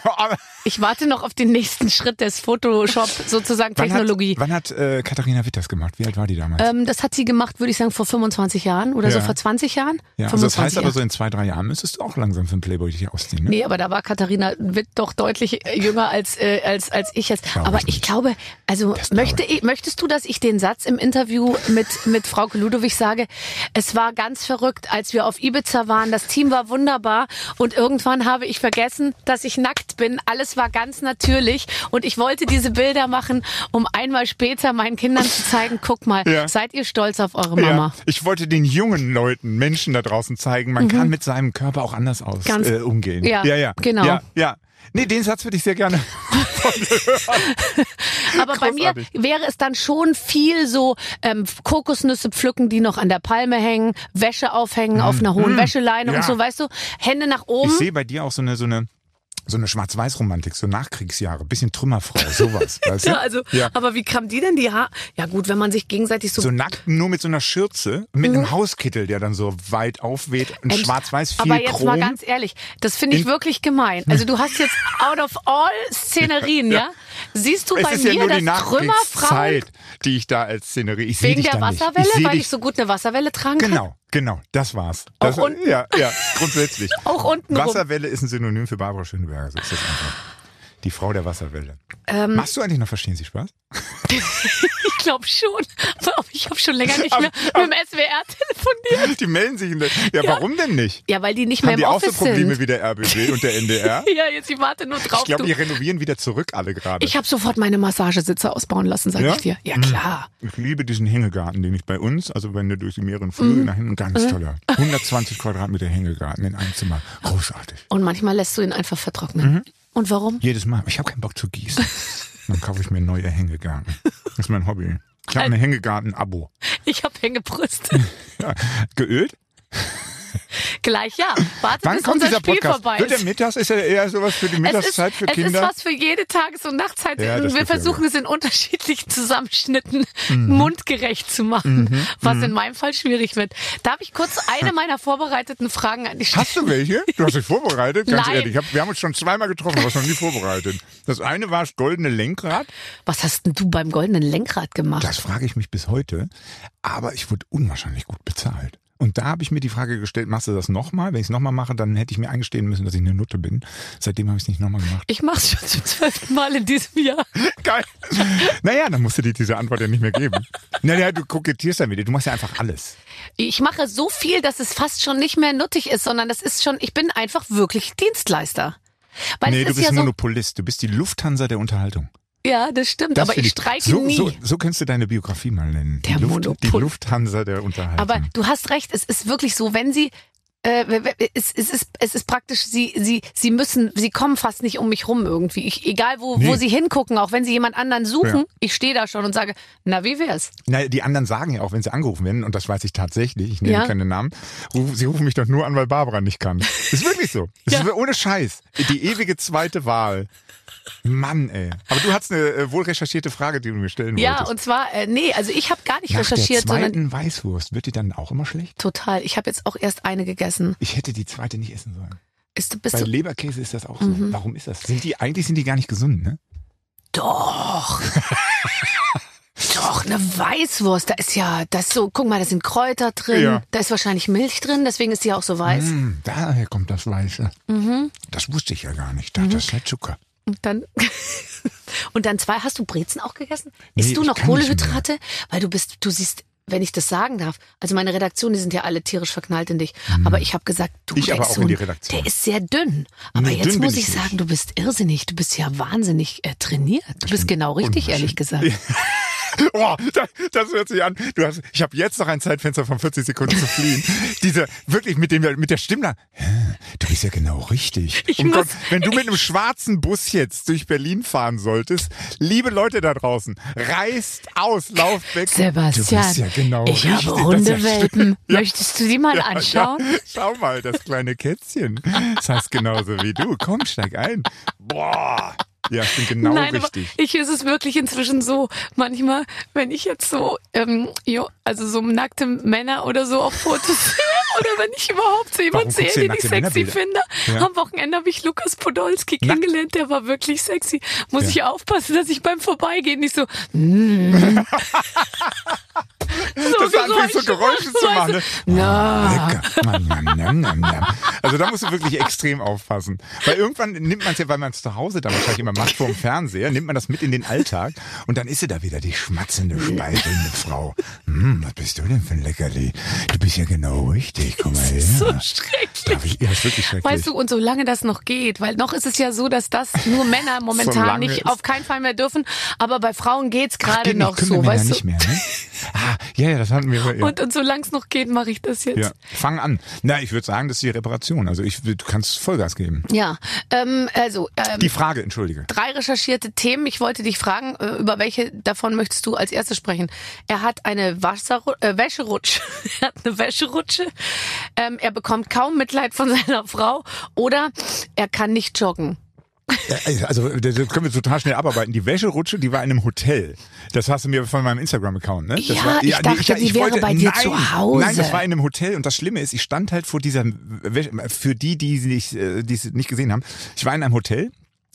S4: Aber
S2: Ich warte noch auf den nächsten Schritt des Photoshop sozusagen
S4: wann
S2: Technologie.
S4: Hat, wann hat äh, Katharina Witt das gemacht? Wie alt war die damals?
S2: Ähm, das hat sie gemacht, würde ich sagen, vor 25 Jahren oder so
S4: Ja.
S2: vor 20 Jahren.
S4: ja, also das
S2: 25
S4: heißt aber
S2: Jahre.
S4: so in zwei, drei Jahren müsstest du auch langsam für einen Playboy dich ausziehen, ne?
S2: Nee, aber da war Katharina Witt doch deutlich äh, jünger als, äh, als, als ich jetzt.
S4: Glaub
S2: aber
S4: ich
S2: ich glaube, also
S4: glaube
S2: möchte ich, möchtest du, dass ich den Satz im Interview mit, mit Frau Ludowig sage, es war ganz verrückt, als wir auf Ibiza waren, das Team war wunderbar und irgendwann habe ich vergessen, dass ich nackt bin. Alles war ganz natürlich und ich wollte diese Bilder machen, um einmal später meinen Kindern zu zeigen, guck mal,
S4: Ja.
S2: seid ihr stolz auf eure Mama.
S4: Ja, ich wollte den jungen Leuten, Menschen da draußen zeigen, man kann mit seinem Körper auch anders aus,
S2: Mhm.
S4: Äh, umgehen.
S2: Ja,
S4: ja, ja,
S2: genau.
S4: Ja, ja. Nee, den Satz würde ich sehr gerne.
S2: Aber bei mir wäre es dann schon viel so ähm, Kokosnüsse pflücken, die noch an der Palme hängen, Wäsche aufhängen auf einer hohen Wäscheleine
S4: Ja.
S2: und so, weißt du, Hände nach oben.
S4: Ich sehe bei dir auch so eine, so eine, so eine Schwarz-Weiß-Romantik, so Nachkriegsjahre, bisschen Trümmerfrau, sowas, weißt du?
S2: Ja, also,
S4: Ja.
S2: aber wie kam die denn die Haar? Ja gut, wenn man sich gegenseitig so,
S4: So nackt, nur mit so einer Schürze, mit einem Hauskittel, der dann so weit aufweht, ein
S2: Mhm.
S4: Schwarz-weiß, viel
S2: aber jetzt
S4: Chrom.
S2: mal ganz ehrlich, das finde ich wirklich gemein. Also du hast jetzt out of all Szenerien, ja? Siehst du
S4: es
S2: bei
S4: ist
S2: mir,
S4: ja nur die
S2: dass Trümmerfrauen
S4: Nachkriegszeit, die ich da als Szenerie, ich sehe
S2: wegen
S4: dich
S2: der. Wasserwelle, weil ich so gut eine Wasserwelle tragen kann?
S4: Genau, genau, das war's. Das,
S2: Auch unten?
S4: Ja, ja, grundsätzlich.
S2: Auch unten.
S4: Wasserwelle ist ein Synonym für Barbara Schöneberger, so ist das einfach. Die Frau der Wasserwelle.
S2: Ähm.
S4: Machst du eigentlich noch Verstehen Sie Spaß?
S2: Ich glaube schon. Aber ich habe schon länger nicht mehr mit dem SWR telefoniert.
S4: Die melden sich. In der, ja, warum denn nicht?
S2: Ja, weil die nicht mehr
S4: Haben
S2: im
S4: die auch so Probleme
S2: sind.
S4: wie der RBB und der NDR?
S2: Ja, jetzt ich warte nur drauf.
S4: Ich glaube, die renovieren wieder zurück alle gerade.
S2: Ich habe sofort meine Massagesitze ausbauen lassen, sag
S4: Ja?
S2: ich dir. Ja, klar.
S4: Ich liebe diesen Hängegarten, den ich bei uns, also wenn du durch die mehreren Flüge
S2: Mhm.
S4: nach hinten, ganz toller. 120 Quadratmeter Hängegarten in einem Zimmer. Großartig.
S2: Und manchmal lässt du ihn einfach vertrocknen.
S4: Mhm.
S2: Und warum?
S4: Jedes Mal. Ich habe keinen Bock zu gießen. Dann kaufe ich mir neue Hängegarten. Das ist mein Hobby. Ich habe ein Hängegarten-Abo.
S2: Ich habe Hängebrüste.
S4: Ja. Geölt?
S2: Gleich, ja. Warte,
S4: Wann
S2: bis
S4: kommt
S2: unser
S4: dieser
S2: Spiel
S4: Podcast?
S2: vorbei
S4: Wird der
S2: ist.
S4: Mittags? Ist ja eher sowas für die
S2: Es ist,
S4: Mittagszeit für
S2: es
S4: Kinder?
S2: ist was für jede Tages- und Nachtzeit.
S4: Ja,
S2: wir
S4: ist ja
S2: versuchen
S4: gut.
S2: es in unterschiedlichen Zusammenschnitten
S4: Mhm.
S2: mundgerecht zu machen, was in meinem Fall schwierig wird. Darf ich kurz eine meiner vorbereiteten Fragen an dich stellen?
S4: Hast du welche? Du hast dich vorbereitet? Ganz
S2: Nein.
S4: ehrlich. Hab, wir haben uns schon zweimal getroffen, aber es noch nie vorbereitet. Das eine war das goldene Lenkrad.
S2: Was hast denn du beim goldenen Lenkrad gemacht?
S4: Das frage ich mich bis heute. Aber ich wurde unwahrscheinlich gut bezahlt. Und da habe ich mir die Frage gestellt, machst du das nochmal? Wenn ich es nochmal mache, dann hätte ich mir eingestehen müssen, dass ich eine Nutte bin. Seitdem habe ich es nicht nochmal gemacht.
S2: Ich mach's schon zum zwölften Mal in diesem Jahr.
S4: Geil. Naja, dann musst du dir diese Antwort ja nicht mehr geben. Naja, du kokettierst ja mit dir. Du machst ja einfach alles.
S2: Ich mache so viel, dass es fast schon nicht mehr nuttig ist, sondern das ist schon, ich bin einfach wirklich Dienstleister. Weil
S4: nee,
S2: es
S4: du
S2: ist
S4: bist
S2: ja so,
S4: Monopolist. Du bist die Lufthansa der Unterhaltung.
S2: Ja, das stimmt,
S4: Das
S2: aber ich streike
S4: so,
S2: nie.
S4: So, so kannst du deine Biografie mal nennen.
S2: Der
S4: die, Luft, die Lufthansa der Unterhaltung.
S2: Aber du hast recht, es ist wirklich so, wenn sie es, es, ist, es ist praktisch, sie, sie, sie müssen, sie kommen fast nicht um mich rum irgendwie. Ich, egal wo, wo
S4: Nee.
S2: sie hingucken, auch wenn sie jemand anderen suchen,
S4: Ja.
S2: ich stehe da schon und sage, na wie wär's?
S4: Na, die anderen sagen ja auch, wenn sie angerufen werden, und das weiß ich tatsächlich, ich nenne
S2: Ja.
S4: keine Namen, ruf- sie rufen mich doch nur an, weil Barbara nicht kann. Ist wirklich so.
S2: Ja.
S4: ist ohne Scheiß. Die ewige zweite Wahl. Mann, ey. Aber du hast eine äh, wohl recherchierte Frage, die du mir stellen
S2: Ja,
S4: wolltest.
S2: und zwar, äh, nee, also ich habe gar nicht
S4: Nach
S2: recherchiert,
S4: der
S2: sondern
S4: zweiten Weißwurst, wird die dann auch immer schlecht?
S2: total. Ich habe jetzt auch erst eine gegessen.
S4: Ich hätte die zweite nicht essen sollen.
S2: Ist, bist
S4: Bei
S2: du, Mhm.
S4: Leberkäse ist das auch so. Warum ist das? Sind die, eigentlich sind die gar nicht gesund, ne?
S2: Doch. Doch, eine Weißwurst, da ist ja, das so, guck mal, da sind Kräuter drin,
S4: Ja.
S2: da ist wahrscheinlich Milch drin, deswegen ist die auch so weiß.
S4: Hm, daher kommt das Weiße.
S2: Mhm.
S4: Das wusste ich ja gar nicht. Ich dachte, das ist ja Zucker.
S2: Und dann, und dann zwei, hast du Brezen auch gegessen?
S4: Nee,
S2: Isst du noch. Kohlehydrate? Weil du bist, du siehst, wenn ich das sagen darf, also meine Redaktion, die sind ja alle tierisch verknallt in dich. Aber ich habe gesagt, du
S4: Mhm. Ich aber auch in die Redaktion.
S2: Der ist sehr dünn. Aber
S4: Nee,
S2: jetzt
S4: dünn
S2: muss ich
S4: ich
S2: sagen, du bist irrsinnig. Du bist ja wahnsinnig äh, trainiert. Du bist genau richtig, ehrlich gesagt.
S4: Oh, das, hört sich an. Du hast, ich habe jetzt noch ein Zeitfenster von 40 Sekunden zu fliehen. Diese wirklich mit dem mit der Stimme. Du bist ja genau richtig.
S2: Ich
S4: um
S2: muss-
S4: Gott, wenn du mit einem schwarzen Bus jetzt durch Berlin fahren solltest, liebe Leute da draußen, reißt aus, lauft weg.
S2: Sebastian,
S4: du bist ja genau
S2: ich
S4: richtig.
S2: habe Hundewelpen.
S4: Ja.
S2: Möchtest du die mal
S4: Ja,
S2: anschauen?
S4: Ja. Schau mal, das kleine Kätzchen. Das heißt genauso wie du. Komm, steig ein. Boah. Ja, ich bin genau
S2: Nein,
S4: richtig.
S2: aber ich ist es wirklich inzwischen so, manchmal, wenn ich jetzt so, ähm, jo, also so nackte Männer oder so auf Fotos sehe, oder wenn ich überhaupt so jemanden sehe, den ich sexy finde.
S4: Ja.
S2: Am Wochenende habe ich Lukas Podolski kennengelernt, der war wirklich sexy. Muss
S4: Ja.
S2: ich aufpassen, dass ich beim Vorbeigehen nicht so, mm. So
S4: Das anfängt so Geräusche zu machen. Ne? Nam, nam. Also da musst du wirklich extrem aufpassen. Weil irgendwann nimmt man es ja, weil man es zu Hause dann wahrscheinlich immer macht vor dem Fernseher, nimmt man das mit in den Alltag und dann ist sie da wieder die schmatzende, speichelnde Frau. Hm, was bist du denn für ein Leckerli? Du bist ja genau richtig. Komm mal her.
S2: So schrecklich.
S4: Darf ich, ja, ist wirklich schrecklich.
S2: Weißt du, und solange das noch geht, weil noch ist es ja so, dass das nur Männer momentan
S4: Solange
S2: nicht, auf keinen Fall mehr dürfen, aber bei Frauen geht's
S4: Ach,
S2: gerade
S4: geht nicht,
S2: noch
S4: können
S2: so, weißt
S4: nicht
S2: du?
S4: mehr, ne? Ah, ja, ja, das hatten wir. Ja.
S2: Und, und solange es noch geht, mache ich das jetzt.
S4: ja, fang an. Na, ich würde sagen, das ist die Reparation. Also ich, du kannst Vollgas geben.
S2: Ja, ähm, also ähm,
S4: Die Frage, entschuldige.
S2: drei recherchierte Themen. Ich wollte dich fragen, äh, über welche davon möchtest du als erstes sprechen? Er hat eine Wasser äh, Wäscherutsche. er hat eine Wäscherutsche. Ähm, er bekommt kaum Mitleid von seiner Frau oder er kann nicht joggen.
S4: Ja, Also, das können wir total schnell abarbeiten. Die Wäscherutsche, die war in einem Hotel. Das hast du mir von meinem Instagram-Account, ne? Das
S2: Ja,
S4: war,
S2: ich dachte, die wäre bei dir
S4: nein,
S2: zu Hause.
S4: Nein, das war in einem Hotel und das Schlimme ist, ich stand halt vor dieser, Wäsche, für die, die sie nicht, äh, die es nicht gesehen haben, ich war in einem Hotel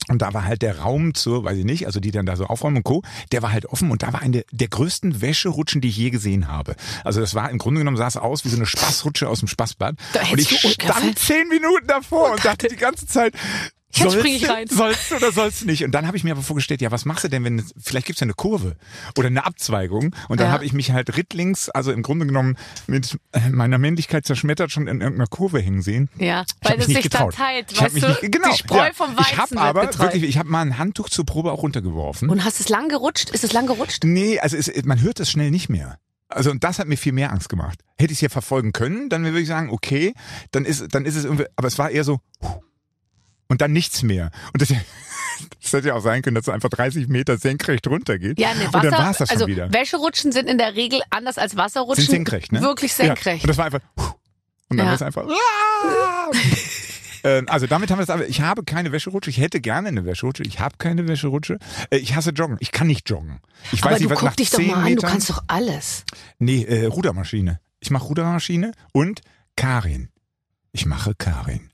S4: und da war halt der Raum zur, weiß ich nicht, also die dann da so aufräumen und Co., der war halt offen und da war eine der größten Wäscherutschen, die ich je gesehen habe. Also das war im Grunde genommen, sah es aus wie so eine Spaßrutsche aus dem Spaßbad.
S2: Da
S4: und ich stand zehn Minuten davor und dachte die ganze Zeit,
S2: Jetzt spring
S4: sollst
S2: ich
S4: du-
S2: rein.
S4: Sollst du oder sollst du nicht? Und dann habe ich mir aber vorgestellt, ja, was machst du denn, wenn es- vielleicht gibt's ja eine Kurve oder eine Abzweigung? Und dann
S2: Ja.
S4: habe ich mich halt rittlings, also im Grunde genommen mit äh, meiner Männlichkeit zerschmettert schon in irgendeiner Kurve hängen sehen.
S2: Ja,
S4: Ich
S2: weil es sich
S4: getraut.
S2: dann teilt,
S4: ich
S2: weißt
S4: mich
S2: du?
S4: nicht, genau,
S2: Die Spreu
S4: ja.
S2: vom Weizen
S4: Ich habe aber
S2: geteilt.
S4: wirklich, ich habe mal ein Handtuch zur Probe auch runtergeworfen.
S2: Und hast es lang gerutscht? Ist es lang gerutscht?
S4: Nee, also es, man hört es schnell nicht mehr. Also und das hat mir viel mehr Angst gemacht. Hätte ich es ja verfolgen können, dann würde ich sagen, okay, dann ist dann ist es irgendwie, aber es war eher so huh, und dann nichts mehr. Und das, das hätte ja auch sein können, dass es einfach 30 Meter senkrecht runtergeht.
S2: Ja, ne,
S4: und dann
S2: Wasser,
S4: war es das
S2: also
S4: schon wieder.
S2: Wäscherutschen sind in der Regel anders als Wasserrutschen.
S4: Sind senkrecht, ne?
S2: Wirklich
S4: Ja.
S2: senkrecht.
S4: Und das war einfach und dann
S2: Ja.
S4: war es einfach Ähm, Also damit haben wir es aber. Ich habe keine Wäscherutsche. Ich hätte gerne eine Wäscherutsche. Ich habe keine Wäscherutsche. Äh, Ich hasse Joggen. Ich kann nicht joggen. Ich
S2: Aber
S4: weiß
S2: du
S4: nicht, was
S2: guck
S4: nach
S2: dich doch
S4: 10
S2: mal an, du kannst doch alles.
S4: Nee, äh, Rudermaschine. Ich mache Rudermaschine und Karin. Ich mache Karin.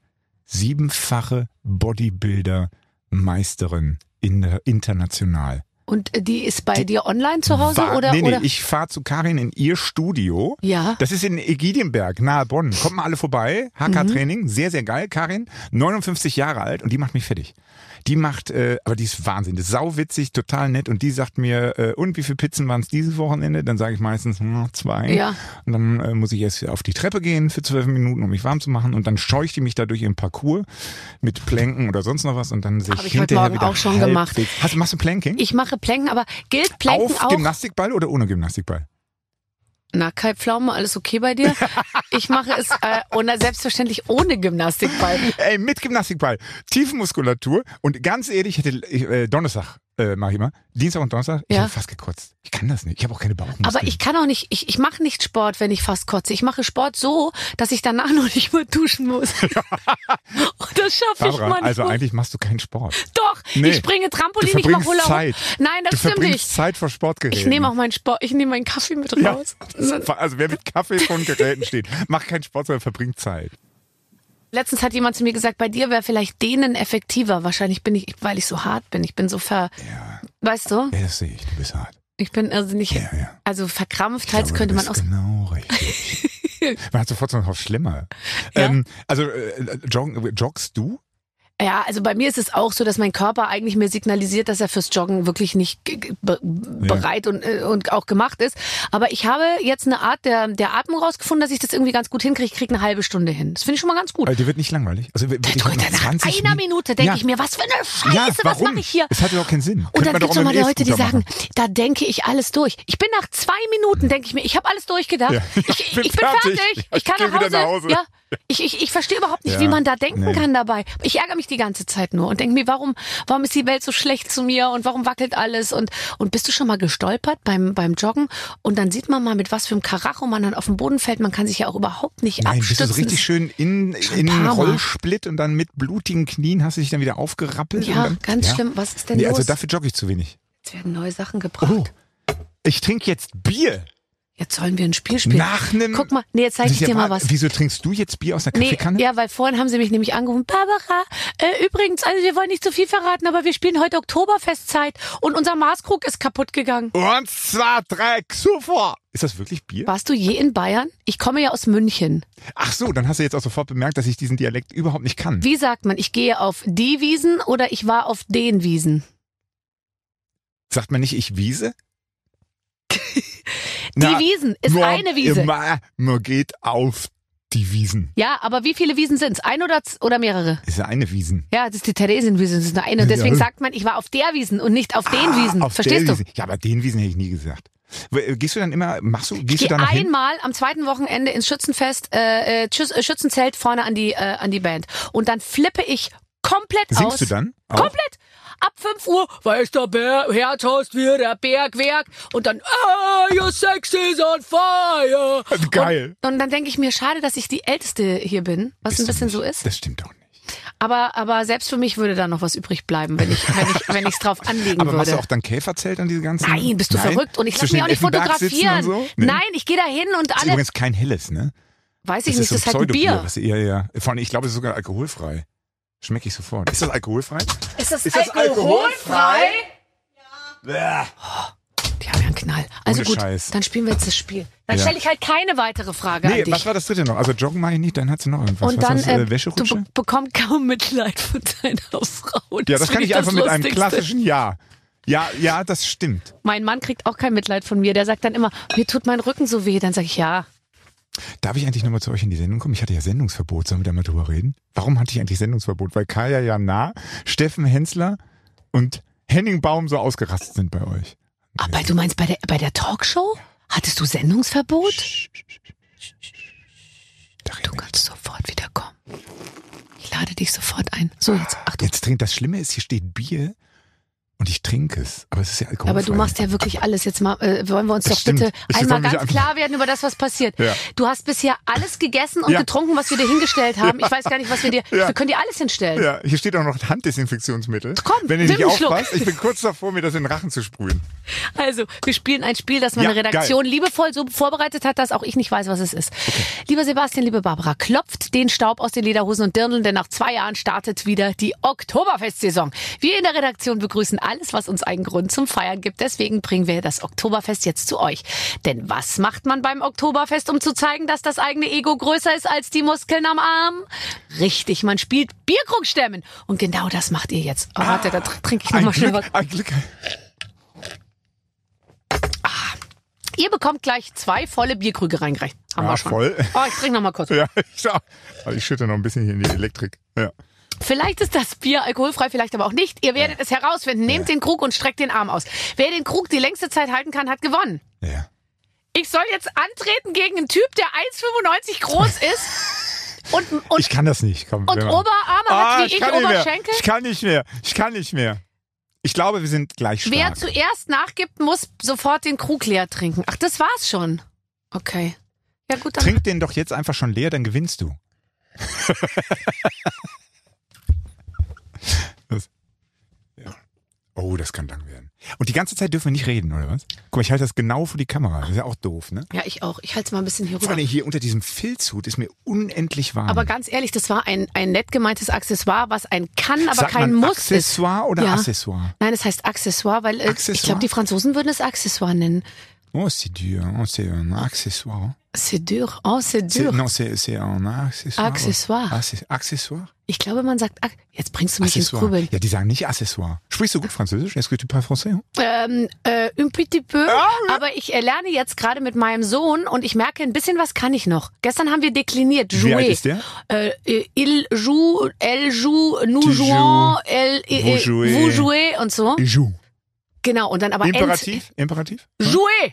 S4: Siebenfache Bodybuilder-Meisterin in der, international.
S2: Und die ist bei dir online zu Hause
S4: War-
S2: oder?
S4: nee, nee,
S2: oder?
S4: ich fahre zu Karin in ihr Studio.
S2: Ja.
S4: Das ist in Egidienberg, nahe Bonn. Kommt mal alle vorbei.
S2: Mhm.
S4: HK-Training, sehr, sehr geil. Karin, 59 Jahre alt und die macht mich fertig. Die macht, äh, aber die ist Wahnsinn, die ist sauwitzig, total nett und die sagt mir, äh, und wie viele Pizzen waren es dieses Wochenende? Dann sage ich meistens, hm, zwei.
S2: Ja.
S4: Und dann äh, muss ich erst auf die Treppe gehen für zwölf Minuten, um mich warm zu machen und dann scheucht die mich da durch ihren Parcours mit Planken oder sonst noch was und dann sehe ich
S2: ich heute
S4: hinterher
S2: Morgen
S4: wieder
S2: auch schon gemacht.
S4: halbwegs- Hast, machst du Planking?
S2: Ich mache Planken, aber gilt Planken
S4: auf
S2: auch?
S4: Gymnastikball oder ohne Gymnastikball?
S2: Na, Kai Pflaume, alles okay bei dir? Ich mache es äh, und selbstverständlich ohne Gymnastikball.
S4: Ey, mit Gymnastikball. Tiefenmuskulatur. Und ganz ehrlich, ich hätte ich, äh, Donnerstag, äh, mach ich mal. Dienstag und Donnerstag. Ich
S2: Ja.
S4: habe fast gekotzt. Ich kann das nicht. Ich habe auch keine Bauchmuskeln.
S2: Aber ich kann auch nicht, ich, ich mache nicht Sport, wenn ich fast kotze. Ich mache Sport so, dass ich danach noch nicht mal duschen muss. und das schaffe ich manchmal.
S4: also eigentlich machst du keinen Sport.
S2: Doch,
S4: Nee.
S2: ich springe
S4: Du
S2: Trampolin, ich mache Hoop.
S4: Zeit.
S2: Nein, das
S4: du
S2: stimmt nicht.
S4: Zeit vor Sportgeräten.
S2: Ich nehme auch meinen Sport, ich nehme meinen Kaffee mit
S4: ja,
S2: raus.
S4: Also wer mit Kaffee von Geräten steht, macht keinen Sport, sondern verbringt Zeit.
S2: Letztens hat jemand zu mir gesagt, bei dir wäre vielleicht denen effektiver. Wahrscheinlich bin ich, weil ich so hart bin. Ich bin so ver,
S4: Ja,
S2: weißt du?
S4: ja das sehe ich. Du bist hart.
S2: Ich bin also nicht,
S4: Ja, ja.
S2: also verkrampft, halt
S4: glaube,
S2: könnte man aus.
S4: bist Genau richtig. man hat sofort so noch schlimmer.
S2: Ja?
S4: Ähm, also äh, joggen, joggst du?
S2: Ja, also bei mir ist es auch so, dass mein Körper eigentlich mir signalisiert, dass er fürs Joggen wirklich nicht be bereit und, äh, und auch gemacht ist. Aber ich habe jetzt eine Art der, der Atmung rausgefunden, dass ich das irgendwie ganz gut hinkriege. Ich kriege eine halbe Stunde hin. Das finde ich schon mal ganz gut.
S4: Also, dir wird nicht langweilig. Also, wirklich
S2: du,
S4: nach
S2: nach
S4: 20
S2: einer Minute denke
S4: Ja.
S2: ich mir, was für eine Scheiße,
S4: Ja,
S2: was mache ich hier?
S4: Es hat ja auch keinen Sinn.
S2: Und dann gibt es mal Leute, die sagen, da denke ich alles durch. Ich bin nach zwei Minuten, denke ich mir, ich habe alles durchgedacht.
S4: Ja.
S2: Ich,
S4: Ich bin fertig.
S2: fertig.
S4: Ich
S2: Ich kann nach Hause.
S4: nach Hause.
S2: Ja. Ich, ich, ich verstehe überhaupt nicht,
S4: Ja.
S2: wie man da denken
S4: Nee.
S2: kann dabei. Ich ärgere mich ich die ganze Zeit nur und denke mir, warum, warum ist die Welt so schlecht zu mir und warum wackelt alles und, und bist du schon mal gestolpert beim, beim Joggen und dann sieht man mal, mit was für einem Karacho man dann auf den Boden fällt. Man kann sich ja auch überhaupt nicht
S4: Nein, bist
S2: abstützen.
S4: du so richtig schön in, in. Rollsplit und dann mit blutigen Knien hast du dich dann wieder aufgerappelt.
S2: Ja,
S4: und dann,
S2: ganz schlimm. Was ist denn
S4: Nee,
S2: los?
S4: also dafür jogge ich zu wenig.
S2: Jetzt werden neue Sachen gebracht.
S4: Oh, ich trinke jetzt Bier.
S2: Jetzt sollen wir ein Spiel spielen.
S4: Nach einem.
S2: Guck mal, nee, jetzt zeige ich dir mal was.
S4: Wieso trinkst du jetzt Bier aus der
S2: Nee,
S4: Kaffeekanne?
S2: ja, weil vorhin haben sie mich nämlich angerufen. Barbara, äh, übrigens, also wir wollen nicht zu viel verraten, aber wir spielen heute Oktoberfestzeit und unser Maßkrug ist kaputt gegangen.
S4: Und zwei, drei, super. Ist das wirklich Bier?
S2: Warst du je in Bayern? Ich komme ja aus München.
S4: Ach so, dann hast du jetzt auch sofort bemerkt, dass ich diesen Dialekt überhaupt nicht kann.
S2: Wie sagt man, ich gehe auf die Wiesen oder ich war auf den Wiesen?
S4: Sagt man nicht, ich wiese?
S2: Die Wiesen ist eine Wiese.
S4: Immer, man geht auf die Wiesen.
S2: Ja, aber wie viele Wiesen sind's? Ein oder, oder mehrere?
S4: Ist ja eine Wiesen.
S2: Ja, das ist die Theresienwiese, das ist nur eine. Und deswegen
S4: Ja.
S2: sagt man, ich war auf der Wiesen und nicht auf den Wiesen.
S4: Auf
S2: Verstehst du?
S4: Wiesen. Ja, aber den Wiesen hätte ich nie gesagt. Äh, Gehst du dann immer, machst du,
S2: Ich
S4: gehst du
S2: gehe
S4: da noch hin?
S2: einmal am zweiten Wochenende ins Schützenfest, äh, äh, äh, Schützenzelt vorne an die, äh, an die Band. Und dann flippe ich komplett aus.
S4: Singst du dann? Auch?
S2: Komplett. Ab 5 Uhr, weiß der Bär, Herzhaus wieder Bergwerk. Und dann, ah, your sex is on fire.
S4: Geil.
S2: Und, und dann denke ich mir, schade, dass ich die Älteste hier bin, was
S4: Bist
S2: ein bisschen
S4: nicht.
S2: so ist.
S4: Das stimmt doch nicht.
S2: Aber, aber selbst für mich würde da noch was übrig bleiben, wenn ich, wenn ich, wenn ich's drauf anlegen
S4: Aber machst
S2: würde.
S4: du auch dann Käferzelt an diese ganzen?
S2: Nein, bist du
S4: Nein?
S2: verrückt? Und ich lasse mich auch nicht fotografieren.
S4: So? Nee.
S2: Nein, ich gehe da hin und
S4: Das ist
S2: alle.
S4: übrigens kein helles, ne?
S2: Weiß ich
S4: Das
S2: nicht, das ist
S4: so
S2: halt ein Bier.
S4: Was, ja, ja. Vor allem, ich glaube, es ist sogar alkoholfrei. Schmecke ich sofort. Ist das alkoholfrei?
S2: Ist das,
S4: Ist das alkoholfrei? Ja.
S2: Die haben ja einen Knall. Also
S4: Ohne
S2: gut,
S4: Scheiß.
S2: dann spielen wir jetzt das Spiel. Dann
S4: Ja.
S2: stelle ich halt keine weitere Frage
S4: Nee,
S2: an dich.
S4: was war das dritte noch? Also joggen mache ich nicht, dann hat sie noch irgendwas.
S2: und
S4: was
S2: dann,
S4: war das,
S2: äh,
S4: äh,
S2: du
S4: Wäscherutsche?
S2: be bekommst kaum Mitleid von deiner Frau.
S4: Ja, das kann ich einfach mit einem klassischen Ja. Ja, ja, das stimmt.
S2: Mein Mann kriegt auch kein Mitleid von mir. Der sagt dann immer, mir tut mein Rücken so weh. Dann sage ich, ja.
S4: Darf ich eigentlich nochmal zu euch in die Sendung kommen? Ich hatte ja Sendungsverbot, sollen wir da mal drüber reden? Warum hatte ich eigentlich Sendungsverbot? Weil Kaya ja nah, Steffen Hensler und Henning Baum so ausgerastet sind bei euch.
S2: Aber du meinst bei der, bei der Talkshow? Hattest du Sendungsverbot?
S4: Da
S2: Du
S4: reden wir.
S2: kannst sofort wiederkommen. Ich lade dich sofort ein. So, jetzt, Achtung.
S4: Jetzt trinkt das Schlimme ist, hier steht Bier und ich trinke es. Aber es ist ja alkoholfrei.
S2: Aber du machst ja wirklich alles. Jetzt mal, äh, wollen wir uns
S4: Das
S2: doch
S4: stimmt.
S2: bitte
S4: Ich
S2: einmal ganz klar werden über das, was passiert.
S4: Ja.
S2: Du hast bisher alles gegessen und
S4: Ja.
S2: getrunken, was wir dir hingestellt haben. Ich weiß gar nicht, was wir dir.
S4: Ja.
S2: Wir können dir alles hinstellen.
S4: Ja, hier steht auch noch Handdesinfektionsmittel.
S2: Komm,
S4: Wenn ihr nicht aufpasst, ich bin kurz davor, mir das in den Rachen zu sprühen.
S2: Also, wir spielen ein Spiel, das meine
S4: Ja,
S2: Redaktion liebevoll so vorbereitet hat, dass auch ich nicht weiß, was es ist. Lieber Sebastian, liebe Barbara, klopft den Staub aus den Lederhosen und Dirndeln, denn nach zwei Jahren startet wieder die Oktoberfestsaison. Wir in der Redaktion begrüßen alles, was uns einen Grund zum Feiern gibt. Deswegen bringen wir das Oktoberfest jetzt zu euch. Denn was macht man beim Oktoberfest, um zu zeigen, dass das eigene Ego größer ist als die Muskeln am Arm? Richtig, man spielt Bierkrugstemmen. Und genau das macht ihr jetzt. Oh, warte, da tr- trinke ich nochmal schnell was.
S4: ein Glück.
S2: Ihr bekommt gleich zwei volle Bierkrüge reingereicht. Haben
S4: Ja,
S2: wir schon.
S4: voll.
S2: Oh, ich trinke noch mal kurz.
S4: Ja, ich. Also ich schütte noch ein bisschen hier in die Elektrik. Ja.
S2: Vielleicht ist das Bier alkoholfrei, vielleicht aber auch nicht. Ihr werdet es herausfinden. Nehmt den Krug und streckt den Arm aus. Wer den Krug die längste Zeit halten kann, hat gewonnen.
S4: ja.
S2: Ich soll jetzt antreten gegen einen Typ, der 1,95 groß ist und, und,
S4: Ich kann das nicht. Komm,
S2: und. Oberarme
S4: Ah,
S2: hat wie ich,
S4: mehr.
S2: Oberschenkel.
S4: Ich kann nicht mehr. Ich kann nicht mehr. Ich glaube, wir sind gleich stark.
S2: Wer zuerst nachgibt, muss sofort den Krug leer trinken. Ach, das war's schon. Okay. Ja gut, dann
S4: Trink den doch jetzt einfach schon leer, dann gewinnst du. das, ja. Oh, das kann lang werden. Und die ganze Zeit dürfen wir nicht reden, oder was? Guck mal, ich halte das genau vor die Kamera. Das ist ja auch doof, ne?
S2: Ja, ich auch. Ich halte es mal ein bisschen hier
S4: Vor
S2: rüber.
S4: allem hier unter diesem Filzhut ist mir unendlich warm.
S2: Aber ganz ehrlich, das war ein, ein nett gemeintes Accessoire, was ein kann, aber
S4: Sagt
S2: kein
S4: man
S2: Muss ist.
S4: Accessoire oder
S2: Ja.
S4: Accessoire?
S2: Nein, es heißt Accessoire, weil äh, ich
S4: Accessoire?
S2: glaube, die Franzosen würden es Accessoire nennen.
S4: Oh, c'est dur. Oh, c'est un accessoire.
S2: C'est dur. Oh, c'est dur.
S4: Non, c'est c'est un accessoire.
S2: Accessoire.
S4: Acce- Accessoire?
S2: Ich glaube, man sagt, jetzt bringst du mich ins. Grübeln.
S4: Ja, die sagen nicht Accessoire. Sprichst du gut Französisch? Est-ce que tu parles français? hein?
S2: Ähm, äh, un petit peu.
S4: Ah,
S2: Aber ich äh, lerne jetzt gerade mit meinem Sohn und ich merke, ein bisschen was kann ich noch. Gestern haben wir dekliniert,
S4: Wie
S2: jouer.
S4: alt ist der?
S2: Äh, äh, il joue, elle joue, nous jouons, elle,
S4: Vous jouez.
S2: vous jouez und so.
S4: Ich joue.
S2: Genau, und dann aber
S4: Imperativ? Imperativ?
S2: Jouer,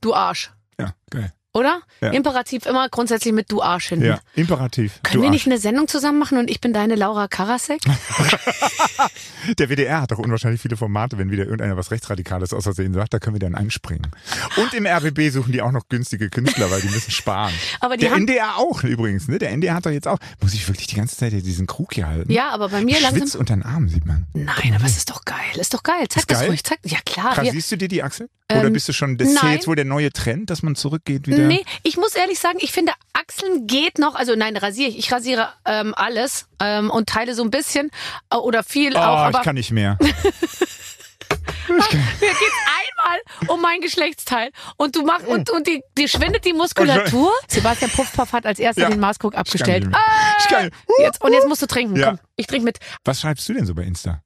S2: du Arsch.
S4: Ja, geil.
S2: Oder?
S4: Ja.
S2: Imperativ immer grundsätzlich mit du Arsch hinten.
S4: Ja, Imperativ.
S2: Können
S4: Du
S2: wir
S4: Arsch.
S2: nicht eine Sendung zusammen machen und ich bin deine Laura Karasek?
S4: Der WDR hat doch unwahrscheinlich viele Formate, wenn wieder irgendeiner was Rechtsradikales aus Versehen sagt, da können wir dann einspringen. Und im RBB suchen die auch noch günstige Künstler, weil die müssen sparen.
S2: Aber die
S4: der
S2: haben-
S4: NDR auch übrigens, ne? Der NDR hat doch jetzt auch, muss ich wirklich die ganze Zeit diesen Krug hier halten?
S2: Ja, aber bei mir
S4: Schwitz
S2: langsam.
S4: unter den Arm sieht man.
S2: Nein, aber es ist doch geil. Ist doch geil. Zeig
S4: Ist
S2: das
S4: geil?
S2: ruhig. Zeig. Ja klar. Wir,
S4: Rasierst du dir die Achsel? Oder
S2: Ähm,
S4: bist du schon, das ist ja jetzt wohl der neue Trend, dass man zurückgeht wieder?
S2: Nee, ich muss ehrlich sagen, ich finde, Achseln geht noch, also nein, rasiere ich. Ich rasiere ähm, alles ähm, und teile so ein bisschen äh, oder viel
S4: Oh,
S2: auch. Aber
S4: ich kann nicht mehr.
S2: mir geht's einmal um mein Geschlechtsteil und du machst und, und die, die schwindet die Muskulatur. Sebastian Puffpaff hat als erster
S4: Ja.
S2: den Maßkrug abgestellt.
S4: nicht mehr. Ich kann.
S2: Ah, jetzt, und jetzt musst du trinken.
S4: Ja.
S2: Komm, ich trinke mit.
S4: Was schreibst du denn so bei Insta?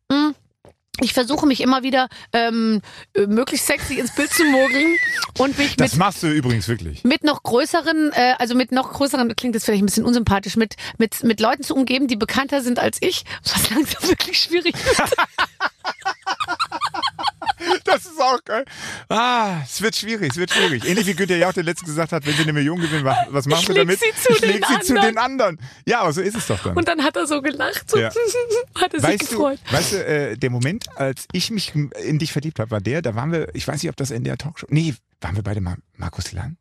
S2: Ich versuche mich immer wieder ähm, äh, möglichst sexy ins Bild zu mogeln und mich
S4: Das
S2: mit
S4: machst du übrigens wirklich.
S2: mit noch größeren, äh, also mit noch größeren, klingt jetzt vielleicht ein bisschen unsympathisch, mit, mit, mit Leuten zu umgeben, die bekannter sind als ich, was langsam wirklich schwierig ist.
S4: Das ist auch geil. Ah, es wird schwierig, es wird schwierig. Ähnlich wie Günther Jauch der letzte gesagt hat, wenn sie eine Million gewinnen, was, was machen wir damit?
S2: sie zu
S4: ich leg
S2: den
S4: sie zu
S2: anderen.
S4: den anderen. Ja, aber so ist es doch dann.
S2: Und dann hat er so gelacht, so
S4: Ja.
S2: hat er sich
S4: Weißt du,
S2: gefreut.
S4: weißt du, äh, der Moment, als ich mich in dich verliebt habe, war der, da waren wir, ich weiß nicht, ob das in der Talkshow, nee, waren wir beide mal Markus Lanz?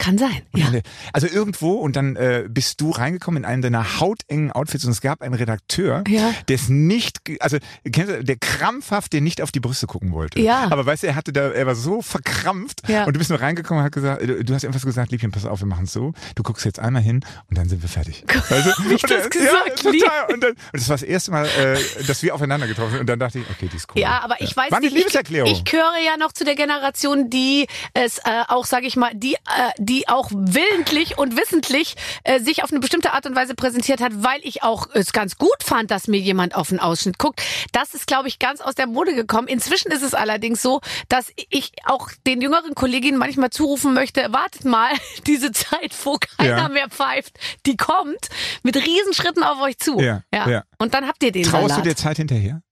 S2: Kann sein, ja.
S4: Also irgendwo und dann äh, bist du reingekommen in einem deiner hautengen Outfits und es gab einen Redakteur,
S2: Ja.
S4: der es nicht, also kennst du, der krampfhaft dir nicht auf die Brüste gucken wollte.
S2: Ja.
S4: Aber weißt du, er hatte da, er war so verkrampft
S2: Ja.
S4: und du bist nur reingekommen und hat gesagt, du, hast irgendwas gesagt, Liebchen, pass auf, wir machen es so, du guckst jetzt einmal hin und dann sind wir fertig. Weißt du?
S2: Hab ich
S4: Und
S2: das
S4: er-
S2: gesagt,
S4: Ja, total. Und, dann, und das war das erste Mal, äh, dass wir aufeinander getroffen sind und dann dachte ich, okay, die ist cool.
S2: Ja, aber ich weiß
S4: War
S2: nicht, ich,
S4: Liebeserklärung.
S2: ich gehöre ja noch zu der Generation, die es äh, auch, sage ich mal, die, äh, die auch willentlich und wissentlich äh, sich auf eine bestimmte Art und Weise präsentiert hat, weil ich auch es ganz gut fand, dass mir jemand auf den Ausschnitt guckt. Das ist, glaube ich, ganz aus der Mode gekommen. Inzwischen ist es allerdings so, dass ich auch den jüngeren Kolleginnen manchmal zurufen möchte, wartet mal, diese Zeit, wo keiner
S4: Ja.
S2: mehr pfeift, die kommt mit Riesenschritten auf euch zu.
S4: Ja, ja.
S2: Und dann habt ihr den
S4: Traust du
S2: Salat.
S4: der Zeit hinterher?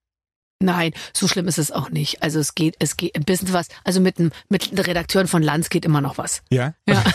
S2: Nein, so schlimm ist es auch nicht. Also es geht, es geht ein bisschen was. Also mit, dem, mit den Redakteuren von Lanz geht immer noch was.
S4: Ja.
S2: Ja.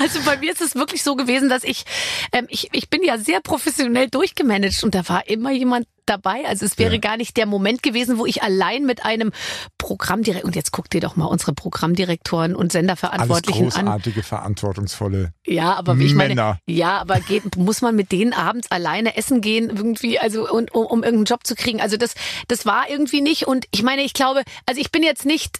S2: Also bei mir ist es wirklich so gewesen, dass ich, ähm, ich, ich bin ja sehr professionell durchgemanagt und da war immer jemand dabei. Also es wäre
S4: Ja.
S2: gar nicht der Moment gewesen, wo ich allein mit einem Programmdirektor, und jetzt guckt dir doch mal unsere Programmdirektoren und
S4: Alles
S2: Senderverantwortlichen an.
S4: großartige, verantwortungsvolle.
S2: Ja, aber ich meine,
S4: Männer.
S2: ja, aber geht, muss man mit denen abends alleine essen gehen irgendwie, also und, um, um irgendeinen Job zu kriegen? Also das, das war irgendwie nicht. Und ich meine, ich glaube, also ich bin jetzt nicht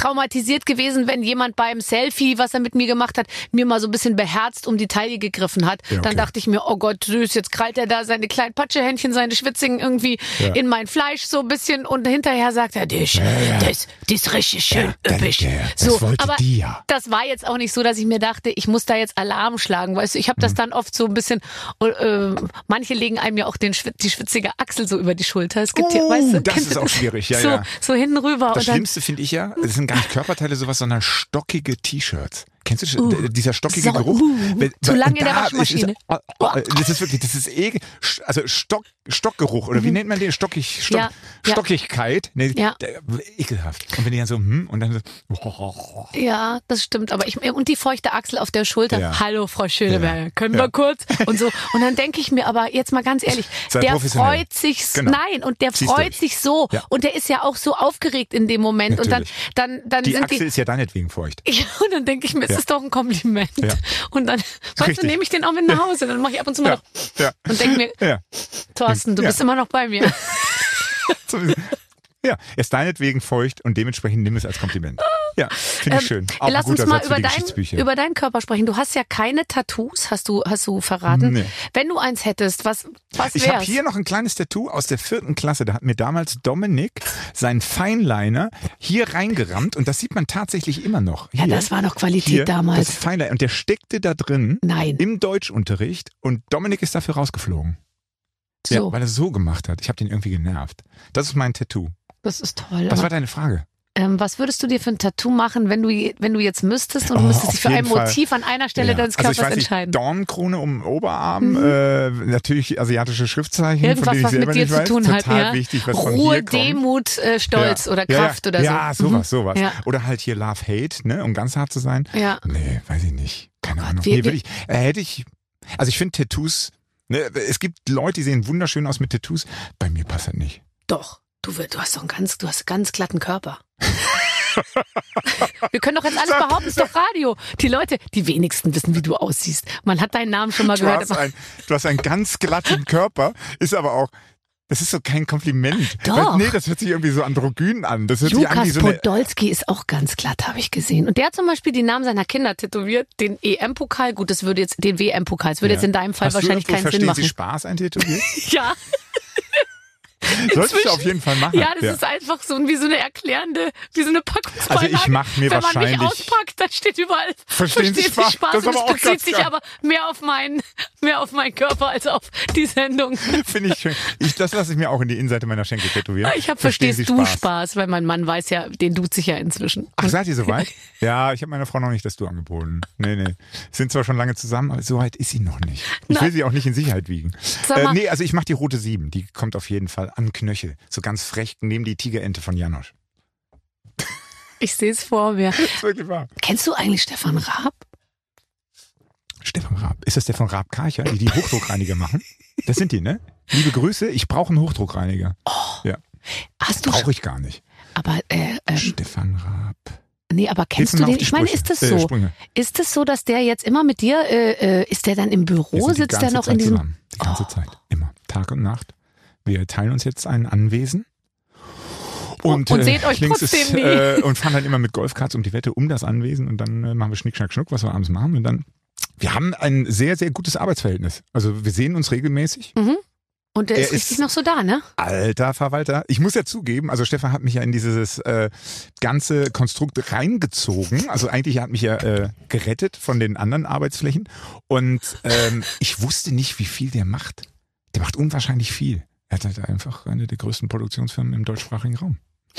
S2: traumatisiert gewesen, wenn jemand beim Selfie, was er mit mir gemacht hat, mir mal so ein bisschen beherzt um die Taille gegriffen hat.
S4: Ja, okay.
S2: Dann dachte ich mir, oh Gott, süß, jetzt krallt er da seine kleinen Patschehändchen, seine Schwitzigen irgendwie
S4: Ja.
S2: in mein Fleisch so ein bisschen und hinterher sagt er, das, das, das ist richtig schön
S4: Ja,
S2: üppig.
S4: das
S2: so,
S4: wollte
S2: aber
S4: die ja.
S2: das war jetzt auch nicht so, dass ich mir dachte, ich muss da jetzt Alarm schlagen, weißt du, ich habe das dann oft so ein bisschen, äh, manche legen einem ja auch den die schwitzige Achsel so über die Schulter. Es gibt hier,
S4: Oh,
S2: weißt du,
S4: das ist auch schwierig, ja,
S2: so,
S4: ja.
S2: so hinten rüber
S4: Das Schlimmste finde ich ja, es sind gar nicht Körperteile sowas, sondern stockige T-Shirts. Kennst du das?
S2: Uh.
S4: dieser stockige
S2: So,
S4: Geruch?
S2: uh,
S4: Wenn-
S2: zu lange in der
S4: da ist-
S2: Waschmaschine.
S4: oh, oh, das ist wirklich, das ist ekel. Also Stock, Stockgeruch oder wie nennt man den? Stockig, Stock,
S2: Mhm. Ja, ja.
S4: Stockigkeit. Nee,
S2: Ja.
S4: ekelhaft. Und wenn die dann so, hm, und dann so,
S2: ja, das stimmt, aber ich, und die feuchte Achsel auf der Schulter.
S4: Ja.
S2: Hallo, Frau Schöneberger,
S4: Ja.
S2: können
S4: Ja.
S2: wir kurz? Und so. Und dann denke ich mir aber jetzt mal ganz ehrlich,
S4: Sei
S2: der freut sich,
S4: Genau.
S2: nein, und der
S4: Zieh's
S2: freut
S4: durch.
S2: sich so.
S4: Ja.
S2: Und der ist ja auch so aufgeregt in dem Moment.
S4: Natürlich.
S2: Und dann, dann, dann
S4: die
S2: sind
S4: Achsel
S2: die,
S4: ist ja deinetwegen feucht.
S2: Ja, und dann denke ich mir, es
S4: Ja.
S2: ist doch ein Kompliment.
S4: Ja.
S2: Und dann, weißt du, nehme ich den auch mit nach Hause. Dann mache ich ab und zu mal
S4: Ja, ja,
S2: und denke mir. Thorsten, du bist immer noch bei mir.
S4: Ja, er ist deinetwegen feucht und dementsprechend nimm es als Kompliment. Ja, finde ich schön. Auch
S2: Ähm, Lass uns mal
S4: Satz
S2: über, dein, über deinen Körper sprechen. Du hast ja keine Tattoos, hast du, hast du verraten.
S4: Nee.
S2: Wenn du eins hättest, was, was
S4: Ich habe
S2: wär's?
S4: hier noch ein kleines Tattoo aus der vierten Klasse. Da hat mir damals Dominik seinen Feinliner hier reingerammt und das sieht man tatsächlich immer noch.
S2: ja,
S4: Hier,
S2: das war noch Qualität
S4: hier,
S2: damals.
S4: Das Feinliner. Und der steckte da drin
S2: Nein.
S4: im Deutschunterricht und Dominik ist dafür rausgeflogen. Ja,
S2: So,
S4: weil er so gemacht hat. Ich habe den irgendwie genervt. Das ist mein Tattoo.
S2: Das ist toll.
S4: Was war deine Frage?
S2: Ähm, was würdest du dir für ein Tattoo machen, wenn du, wenn du jetzt müsstest und du
S4: Oh,
S2: müsstest dich für ein
S4: Fall.
S2: Motiv an einer Stelle
S4: Ja.
S2: deines
S4: also
S2: Körpers
S4: ich weiß
S2: entscheiden?
S4: Nicht, Dornenkrone um den Oberarm, äh, natürlich asiatische Schriftzeichen, von
S2: Irgendwas, was mit dir zu
S4: weiß.
S2: tun hat, ja.
S4: wichtig, was
S2: Ruhe. Demut, äh, Stolz
S4: Ja.
S2: oder Kraft
S4: ja.
S2: oder so.
S4: Ja, sowas, sowas.
S2: Ja.
S4: Oder halt hier Love Hate, ne, um ganz hart zu sein.
S2: Ja.
S4: Nee, weiß ich nicht. Keine Ahnung.
S2: wir-
S4: nee, will ich, äh, hätte ich, also ich finde Tattoos, ne, es gibt Leute, die sehen wunderschön aus mit Tattoos. Bei mir passt das nicht.
S2: Doch. Du, du hast doch einen ganz, du hast einen ganz glatten Körper. Wir können doch jetzt alles behaupten, ist doch Radio. Die Leute, die wenigsten wissen, wie du aussiehst. Man hat deinen Namen schon mal
S4: Du
S2: gehört.
S4: hast, ein, du hast einen ganz glatten Körper, ist aber auch, das ist so kein Kompliment.
S2: Doch.
S4: Weil, nee, das hört sich irgendwie so androgyn an. Das hört sich an wie
S2: Lukas
S4: so eine,
S2: Podolski ist auch ganz glatt, habe ich gesehen. Und der hat zum Beispiel die Namen seiner Kinder tätowiert. Den EM-Pokal, gut, das würde jetzt, den WM-Pokal, das würde jetzt in deinem Fall
S4: Hast
S2: wahrscheinlich
S4: du irgendwo
S2: keinen Sinn
S4: verstehen Sie
S2: machen.
S4: Spaß eintätowiert?
S2: Ja,
S4: Sollte ich auf jeden Fall machen.
S2: ja, das ist einfach so wie so eine erklärende, wie so eine Packungsbeilage.
S4: Also ich mach mir
S2: Wenn man mich
S4: wahrscheinlich-
S2: auspackt, dann steht überall
S4: Verstehen Sie Spaß? Das ist
S2: und es bezieht sich aber mehr auf meinen, mehr auf meinen Körper als auf die Sendung.
S4: Finde ich schön. Ich, das lasse ich mir auch in die Innenseite meiner Schenkel tätowieren.
S2: Ich habe
S4: Verstehen
S2: verstehst
S4: Sie
S2: du
S4: Spaß?
S2: Spaß, weil mein Mann weiß ja, den duzt sich ja inzwischen.
S4: Ach, seid ihr soweit? Ja, ich habe meiner Frau noch nicht das Du angeboten. Nee, nee. Sind zwar schon lange zusammen, aber so weit ist sie noch nicht. Ich
S2: Na.
S4: will sie auch nicht in Sicherheit wiegen. Äh, nee, also ich mache die rote 7. Die kommt auf jeden Fall an Knöchel. So ganz frech neben die Tigerente von Janosch.
S2: Ich sehe es vor mir.
S4: Das wirklich wahr.
S2: Kennst du eigentlich Stefan Raab?
S4: Stefan Raab. Ist das der von Raab Karcher, die die Hochdruckreiniger machen? Das sind die, ne? Liebe Grüße, ich brauche einen Hochdruckreiniger. Ja,
S2: Hast du
S4: brauche ich gar nicht.
S2: aber äh, ähm,
S4: Stefan Raab.
S2: nee, aber kennst du
S4: mal
S2: den? Ich meine, ist das
S4: Äh,
S2: so?
S4: Sprünge.
S2: Ist es so, dass der jetzt immer mit dir äh, äh, ist der dann im Büro, sitzt der noch
S4: Zeit
S2: in diesem
S4: zusammen. Die ganze
S2: Oh.
S4: Zeit. Immer. Tag und Nacht. Wir teilen uns jetzt ein Anwesen. Und,
S2: Und
S4: äh,
S2: seht euch
S4: links
S2: trotzdem
S4: ist,
S2: nie.
S4: Äh, und fahren dann immer mit Golfkarts um die Wette um das Anwesen und dann äh, machen wir Schnick, Schnack, Schnuck, was wir abends machen. Und dann, wir haben ein sehr, sehr gutes Arbeitsverhältnis. Also wir sehen uns regelmäßig.
S2: und der
S4: Er
S2: ist richtig
S4: ist-
S2: noch so da, ne?
S4: Alter Verwalter, ich muss ja zugeben, also Stefan hat mich ja in dieses äh, ganze Konstrukt reingezogen. Also eigentlich hat mich ja äh, gerettet von den anderen Arbeitsflächen. Und ähm, ich wusste nicht, wie viel der macht. Der macht unwahrscheinlich viel. Er hat halt einfach eine der größten Produktionsfirmen im deutschsprachigen Raum.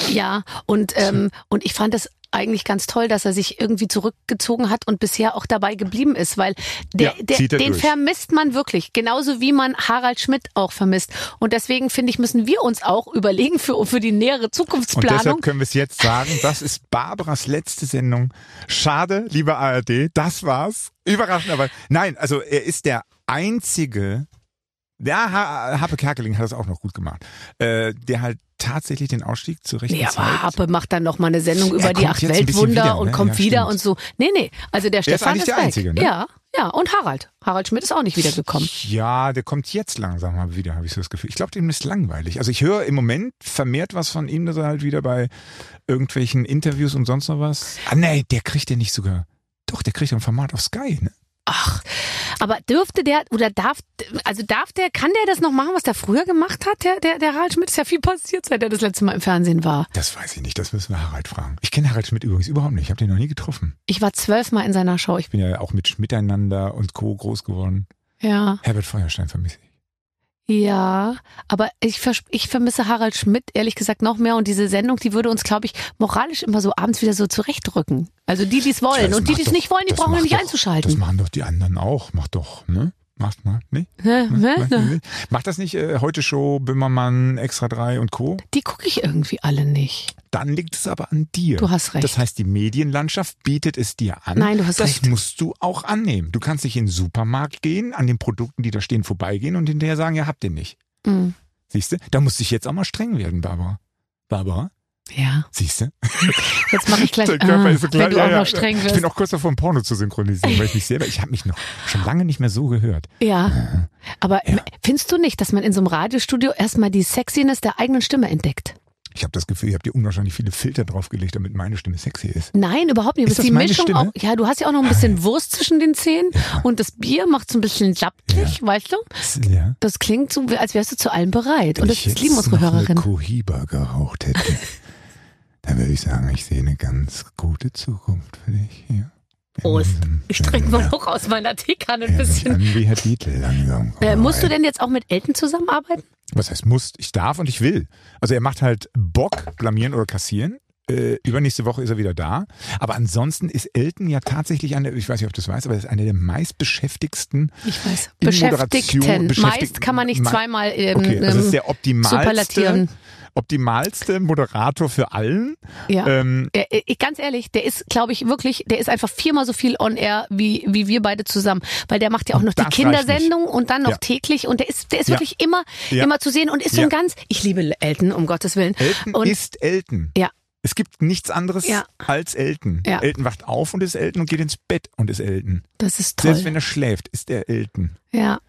S2: Ja, und ähm, und ich fand das eigentlich ganz toll, dass er sich irgendwie zurückgezogen hat und bisher auch dabei geblieben ist, weil der,
S4: Ja,
S2: der
S4: er
S2: den
S4: durch.
S2: vermisst man wirklich, genauso wie man Harald Schmidt auch vermisst. Und deswegen finde ich, müssen wir uns auch überlegen für für die nähere
S4: Und
S2: Zukunftsplanung.
S4: deshalb können wir es jetzt sagen, das ist Barbaras letzte Sendung. Schade, lieber ARD, das war's. Überraschend, aber nein, also er ist der einzige, ja, Ha- Happe Kerkeling hat das auch noch gut gemacht, äh, der halt tatsächlich den Ausstieg zur rechten
S2: Nee,
S4: Zeit.
S2: aber Happe macht dann noch mal eine Sendung über die acht Weltwunder
S4: wieder,
S2: und
S4: ne?
S2: kommt
S4: Ja,
S2: wieder und so. Nee, nee, also der
S4: ist
S2: Stefan
S4: eigentlich
S2: ist
S4: der
S2: weg.
S4: Einzige, ne?
S2: Ja, ja, und Harald. Harald Schmidt ist auch nicht wiedergekommen.
S4: Ja, der kommt jetzt langsam mal wieder, habe ich so das Gefühl. Ich glaube, dem ist langweilig. Also ich höre im Moment vermehrt was von ihm, dass er halt wieder bei irgendwelchen Interviews und sonst noch was. Ah nee, der kriegt ja nicht sogar. Doch, der kriegt ja ein Format auf Sky, ne?
S2: Ach, aber dürfte der oder darf, also darf der, kann der das noch machen, was der früher gemacht hat? Der, der, der Harald Schmidt ist ja viel passiert, seit er das letzte Mal im Fernsehen war.
S4: Das weiß ich nicht, das müssen wir Harald fragen. Ich kenne Harald Schmidt übrigens überhaupt nicht, ich habe den noch nie getroffen.
S2: Ich war zwölfmal in seiner Show. Ich,
S4: bin ja auch mit Miteinander und Co. groß geworden.
S2: ja,
S4: Herbert Feuerstein vermisse ich.
S2: Ja, aber ich, ich vermisse Harald Schmidt ehrlich gesagt noch mehr und diese Sendung, die würde uns, glaube ich, moralisch immer so abends wieder so zurechtrücken. Also die, die es wollen
S4: Das
S2: und die, die es nicht wollen, die brauchen wir nicht
S4: doch-
S2: einzuschalten.
S4: Das machen doch die anderen auch. Mach doch, ne? Macht mal, ne?
S2: Hä?
S4: Macht
S2: Hä?
S4: nicht? Macht das nicht äh, heute Show, Böhmermann, Extra 3 und Co.?
S2: Die gucke ich irgendwie alle nicht.
S4: Dann liegt es aber an dir.
S2: Du hast recht.
S4: Das heißt, die Medienlandschaft bietet es dir an.
S2: Nein, du hast
S4: das
S2: recht.
S4: musst du auch annehmen. Du kannst nicht in den Supermarkt gehen, an den Produkten, die da stehen, vorbeigehen und hinterher sagen, ja, habt ihr nicht.
S2: Mhm.
S4: Siehst du? Da musst du jetzt auch mal streng werden, Barbara. Barbara,
S2: Ja,
S4: siehst du?
S2: jetzt mache ich gleich,
S4: Dein Körper
S2: ah,
S4: ist so klein.
S2: wenn du
S4: Ja,
S2: auch
S4: ja.
S2: noch streng
S4: Ich
S2: wirst.
S4: bin auch kurz davor, ein Porno zu synchronisieren, weil ich mich selber, ich habe mich noch schon lange nicht mehr so gehört.
S2: Ja, aber
S4: Ja.
S2: findest du nicht, dass man in so einem Radiostudio erstmal die Sexiness der eigenen Stimme entdeckt?
S4: Ich habe das Gefühl, ihr habt dir unwahrscheinlich viele Filter draufgelegt, damit meine Stimme sexy ist.
S2: Nein, überhaupt nicht.
S4: Ist
S2: Das die
S4: meine
S2: Mischung
S4: Stimme?
S2: auch. Ja, du hast ja auch noch ein bisschen Wurst zwischen den Zähnen und das Bier macht so ein bisschen laptig, weißt du?
S4: Ja.
S2: Das klingt so, als wärst du zu allem bereit.
S4: Wenn
S2: und
S4: ich
S2: das
S4: jetzt
S2: lieben unsere
S4: noch eine
S2: Hörerinnen.
S4: Cohiba geraucht hätte, dann würde ich sagen, ich sehe eine ganz gute Zukunft für dich hier.
S2: Prost.
S4: diesem
S2: Ich trinke mal noch aus meiner Teekanne ein
S4: mich
S2: bisschen.
S4: an wie Herr Dietl langsam.
S2: Äh, musst du denn jetzt auch mit Elton zusammenarbeiten?
S4: Was heißt muss? Ich darf und ich will. Also er macht halt Bock, blamieren oder kassieren. Äh, übernächste Woche ist er wieder da. Aber ansonsten ist Elton ja tatsächlich eine, ich weiß nicht, ob du das weißt, aber er ist eine der meistbeschäftigsten.
S2: Ich weiß. Beschäftigten.
S4: Moderation-
S2: Meist kann man nicht
S4: Ma-
S2: zweimal ähm,
S4: Okay, das
S2: ähm,
S4: ist der optimalste,
S2: superlatieren.
S4: Optimalste Moderator für allen.
S2: Ja.
S4: Ähm,
S2: Er, ich, ganz ehrlich, der ist, glaube ich, wirklich, der ist einfach viermal so viel on air wie, wie wir beide zusammen. Weil der macht ja auch noch die. Kindersendung und dann noch
S4: Ja.
S2: täglich und der ist, der ist
S4: Ja.
S2: wirklich immer,
S4: Ja.
S2: immer zu sehen und ist so
S4: Ja.
S2: ein ganz, ich liebe Elton, um Gottes Willen.
S4: Elton
S2: und
S4: ist Elton.
S2: Ja.
S4: Es gibt nichts anderes
S2: Ja.
S4: als Elton.
S2: Ja.
S4: Elton wacht auf und ist Elton und geht ins Bett und ist Elton.
S2: das ist toll.
S4: Selbst wenn er schläft, ist er Elton.
S2: Ja.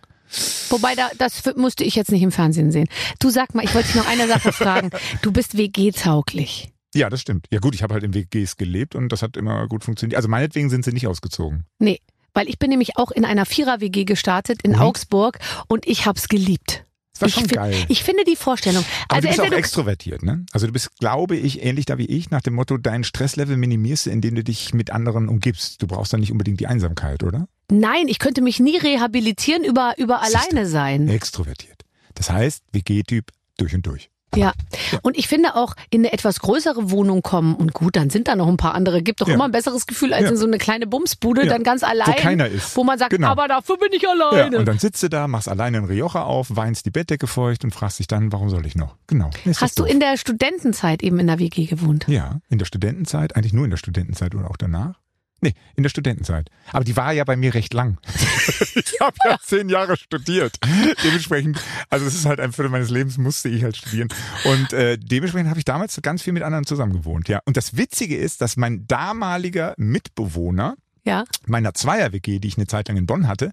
S2: Wobei, da, das musste ich jetzt nicht im Fernsehen sehen. Du sag mal, ich wollte dich noch eine Sache fragen. Du bist WG-tauglich.
S4: Ja, das stimmt. Ja gut, ich habe halt in WGs gelebt und das hat immer gut funktioniert. Also meinetwegen sind sie nicht ausgezogen.
S2: Nee, weil ich bin nämlich auch in einer Vierer-WG gestartet in
S4: Und?
S2: Augsburg und ich hab's geliebt.
S4: Das war
S2: ich,
S4: schon geil.
S2: ich finde die Vorstellung.
S4: Aber
S2: also
S4: du bist auch extrovertiert, ne? Also du bist, glaube ich, ähnlich da wie ich, nach dem Motto, dein Stresslevel minimierst du, indem du dich mit anderen umgibst. Du brauchst dann nicht unbedingt die Einsamkeit, oder?
S2: Nein, ich könnte mich nie rehabilitieren über, über alleine sein.
S4: Extrovertiert. Das heißt, WG-Typ durch und durch.
S2: Ja. Und ich finde auch in eine etwas größere Wohnung kommen und gut, dann sind da noch ein paar andere. Gibt doch
S4: Ja.
S2: immer ein besseres Gefühl als
S4: Ja.
S2: in so eine kleine Bumsbude,
S4: Ja.
S2: dann ganz allein.
S4: keiner ist.
S2: Wo man sagt,
S4: Genau.
S2: aber dafür bin ich
S4: Ja,
S2: alleine.
S4: und dann sitzt du da, machst alleine einen Rioja auf, weinst die Bettdecke feucht und fragst dich dann, warum soll ich noch? Genau.
S2: Hast du in der Studentenzeit eben in der WG gewohnt?
S4: Ja, in der Studentenzeit, eigentlich nur in der Studentenzeit oder auch danach. Nee, in der Studentenzeit. Aber die war ja bei mir recht lang. ich habe ja zehn Jahre studiert. Dementsprechend, also es ist halt ein Viertel meines Lebens, musste ich halt studieren. Und äh, dementsprechend habe ich damals ganz viel mit anderen zusammen gewohnt. Ja. Und das Witzige ist, dass mein damaliger Mitbewohner
S2: Ja.
S4: meiner Zweier-WG, die ich eine Zeit lang in Bonn hatte,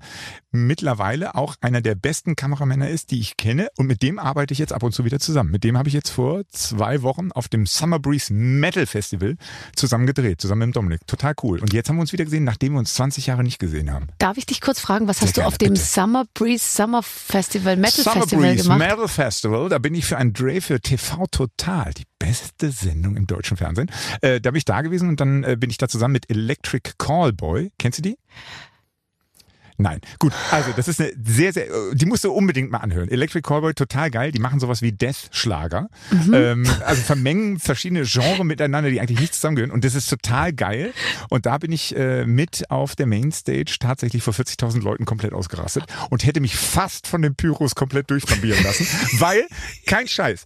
S4: mittlerweile auch einer der besten Kameramänner ist, die ich kenne. Und mit dem arbeite ich jetzt ab und zu wieder zusammen. Mit dem habe ich jetzt vor zwei Wochen auf dem Summer Breeze Metal Festival zusammen gedreht, zusammen mit Dominik. Total cool. Und jetzt haben wir uns wieder gesehen, nachdem wir uns 20 Jahre nicht gesehen haben.
S2: Darf ich dich kurz fragen, was
S4: Sehr
S2: hast du
S4: gerne,
S2: auf dem
S4: bitte.
S2: Summer Breeze Summer Festival, Metal
S4: Summer
S2: Festival
S4: Breeze
S2: gemacht?
S4: Metal Festival, da bin ich für einen Dreh für TV Total, die beste Sendung im deutschen Fernsehen. Äh, da bin ich da gewesen und dann äh, bin ich da zusammen mit Electric Callboy. Kennst du die? Nein. Gut, also das ist eine sehr, sehr, äh, die musst du unbedingt mal anhören. Electric Callboy, total geil. Die machen sowas wie Death-Schlager. Ähm, also vermengen verschiedene Genres miteinander, die eigentlich nicht zusammengehören. Und das ist total geil. Und da bin ich äh, mit auf der Mainstage tatsächlich vor 40.000 Leuten komplett ausgerastet und hätte mich fast von den Pyros komplett durchflambieren lassen, weil, kein Scheiß,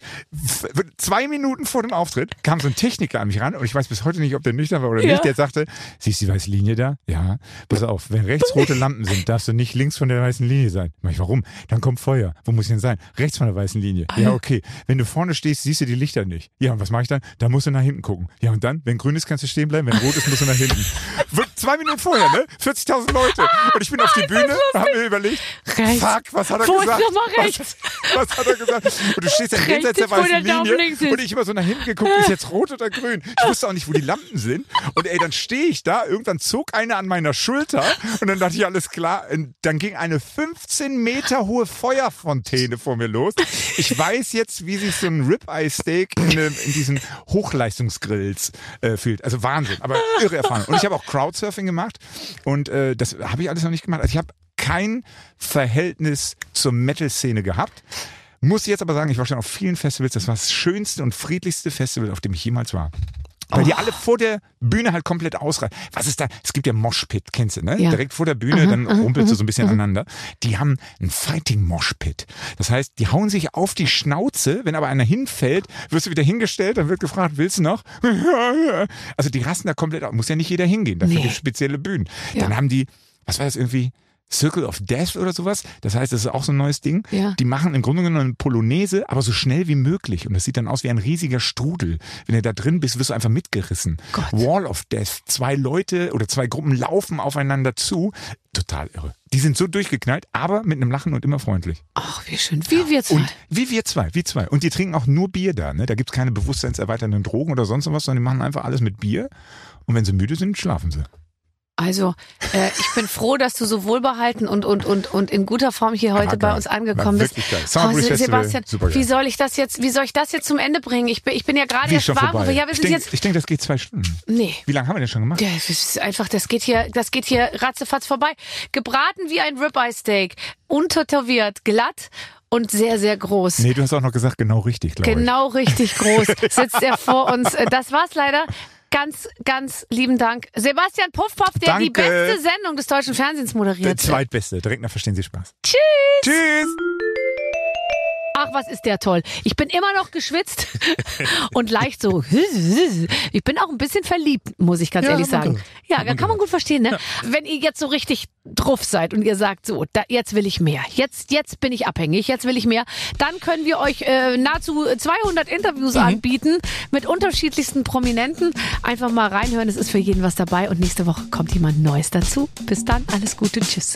S4: zwei Minuten vor dem Auftritt kam so ein Techniker an mich ran und ich weiß bis heute nicht, ob der nüchtern war oder
S2: Ja.
S4: nicht, der sagte, siehst du die weiße Linie da? Ja, pass auf, wenn rechts rote Lampen sind, darfst du nicht links von der weißen Linie sein. Mach ich, warum? Dann kommt Feuer. Wo muss ich denn sein? Rechts von der weißen Linie. Ja, okay. Wenn du vorne stehst, siehst du die Lichter nicht. Ja, und was mache ich dann? Da musst du nach hinten gucken. Ja, und dann, wenn grün ist, kannst du stehen bleiben, wenn rot ist, musst du nach hinten. Zwei Minuten vorher, ne? 40.000 Leute. Und ich bin auf die Bühne, hab mir überlegt,
S2: Rechts.
S4: fuck, was hat er
S2: Wo
S4: gesagt? Was, was hat er gesagt? Und du stehst dann
S2: Rechts
S4: jenseits der weißen Linie und ich immer so nach hinten geguckt, ist jetzt rot oder grün? Ich wusste auch nicht, wo die Lampen sind. Und ey, dann stehe ich da, irgendwann zog einer an meiner Schulter und dann dachte ich, alles klar. Und dann ging eine 15 Meter hohe Feuerfontäne vor mir los. Ich weiß jetzt, wie sich so ein Ribeye-Steak in, in diesen Hochleistungsgrills äh, fühlt. Also Wahnsinn, aber irre Erfahrung. Und ich habe auch Crowdsurfing gemacht und äh, das habe ich alles noch nicht gemacht. Also ich habe kein Verhältnis zur Metal-Szene gehabt. Muss jetzt aber sagen, ich war schon auf vielen Festivals. Das war das schönste und friedlichste Festival, auf dem ich jemals war. Weil die alle vor der Bühne halt komplett ausreißen. Was ist da? Es gibt ja Moshpit, kennst du, ne?
S2: Ja.
S4: Direkt vor der Bühne, dann rumpelst du so ein bisschen aneinander. Die haben einen Fighting Moshpit. Das heißt, die hauen sich auf die Schnauze. Wenn aber einer hinfällt, wirst du wieder hingestellt, dann wird gefragt, willst du noch? Also die rasten da komplett aus. Muss ja nicht jeder hingehen. Dafür
S2: Nee.
S4: gibt es spezielle Bühnen.
S2: Ja.
S4: Dann haben die, was war das irgendwie? Circle of Death oder sowas. Das heißt, das ist auch so ein neues Ding.
S2: Ja.
S4: Die machen im Grunde genommen eine Polonaise, aber so schnell wie möglich. Und das sieht dann aus wie ein riesiger Strudel. Wenn du da drin bist, wirst du einfach mitgerissen.
S2: Gott.
S4: Wall of Death. Zwei Leute oder zwei Gruppen laufen aufeinander zu. Total irre. Die sind so durchgeknallt, aber mit einem Lachen und immer freundlich.
S2: Ach, wie schön. Wie wir zwei.
S4: Und wie wir zwei, wie zwei. Und die trinken auch nur Bier da. Ne? Da gibt's keine bewusstseinserweiternden Drogen oder sonst was, sondern die machen einfach alles mit Bier. Und wenn sie müde sind, schlafen sie.
S2: Also, äh, ich bin froh, dass du so wohlbehalten und, und, und, und in guter Form hier heute
S4: war
S2: bei uns angekommen bist.
S4: geil.
S2: Oh, Sebastian,
S4: supergeil.
S2: wie soll ich das jetzt, wie soll ich das jetzt zum Ende bringen? Ich bin, ich bin ja gerade erst warm. Ja,
S4: ich denke, denk, das geht zwei Stunden.
S2: nee.
S4: Wie lange haben wir denn schon gemacht?
S2: Ja, es ist einfach, das geht hier, das geht hier ratzefatz vorbei. Gebraten wie ein Ribeye Steak, untertätowiert, glatt und sehr, sehr groß.
S4: Nee, du hast auch noch gesagt, genau richtig, glaube ich.
S2: Genau richtig groß sitzt er vor uns. Äh, Das war's leider. Ganz, ganz lieben Dank. Sebastian Puffpaff, der die
S4: Danke.
S2: beste Sendung des deutschen Fernsehens
S4: Der
S2: moderiert.
S4: zweitbeste. Direkt nach Verstehen Sie Spaß.
S2: Tschüss.
S4: Tschüss.
S2: Ach, was ist der toll. Ich bin immer noch geschwitzt und leicht so. Ich bin auch ein bisschen verliebt, muss ich ganz
S3: Ja,
S2: ehrlich sagen.
S3: gehört.
S2: Ja, kann man gut verstehen, ne? Wenn ihr jetzt so richtig drauf seid und ihr sagt so, da, jetzt will ich mehr. Jetzt, jetzt bin ich abhängig, jetzt will ich mehr. Dann können wir euch äh, nahezu 200 Interviews anbieten mit unterschiedlichsten Prominenten. Einfach mal reinhören, es ist für jeden was dabei und nächste Woche kommt jemand Neues dazu. Bis dann, alles Gute, tschüss.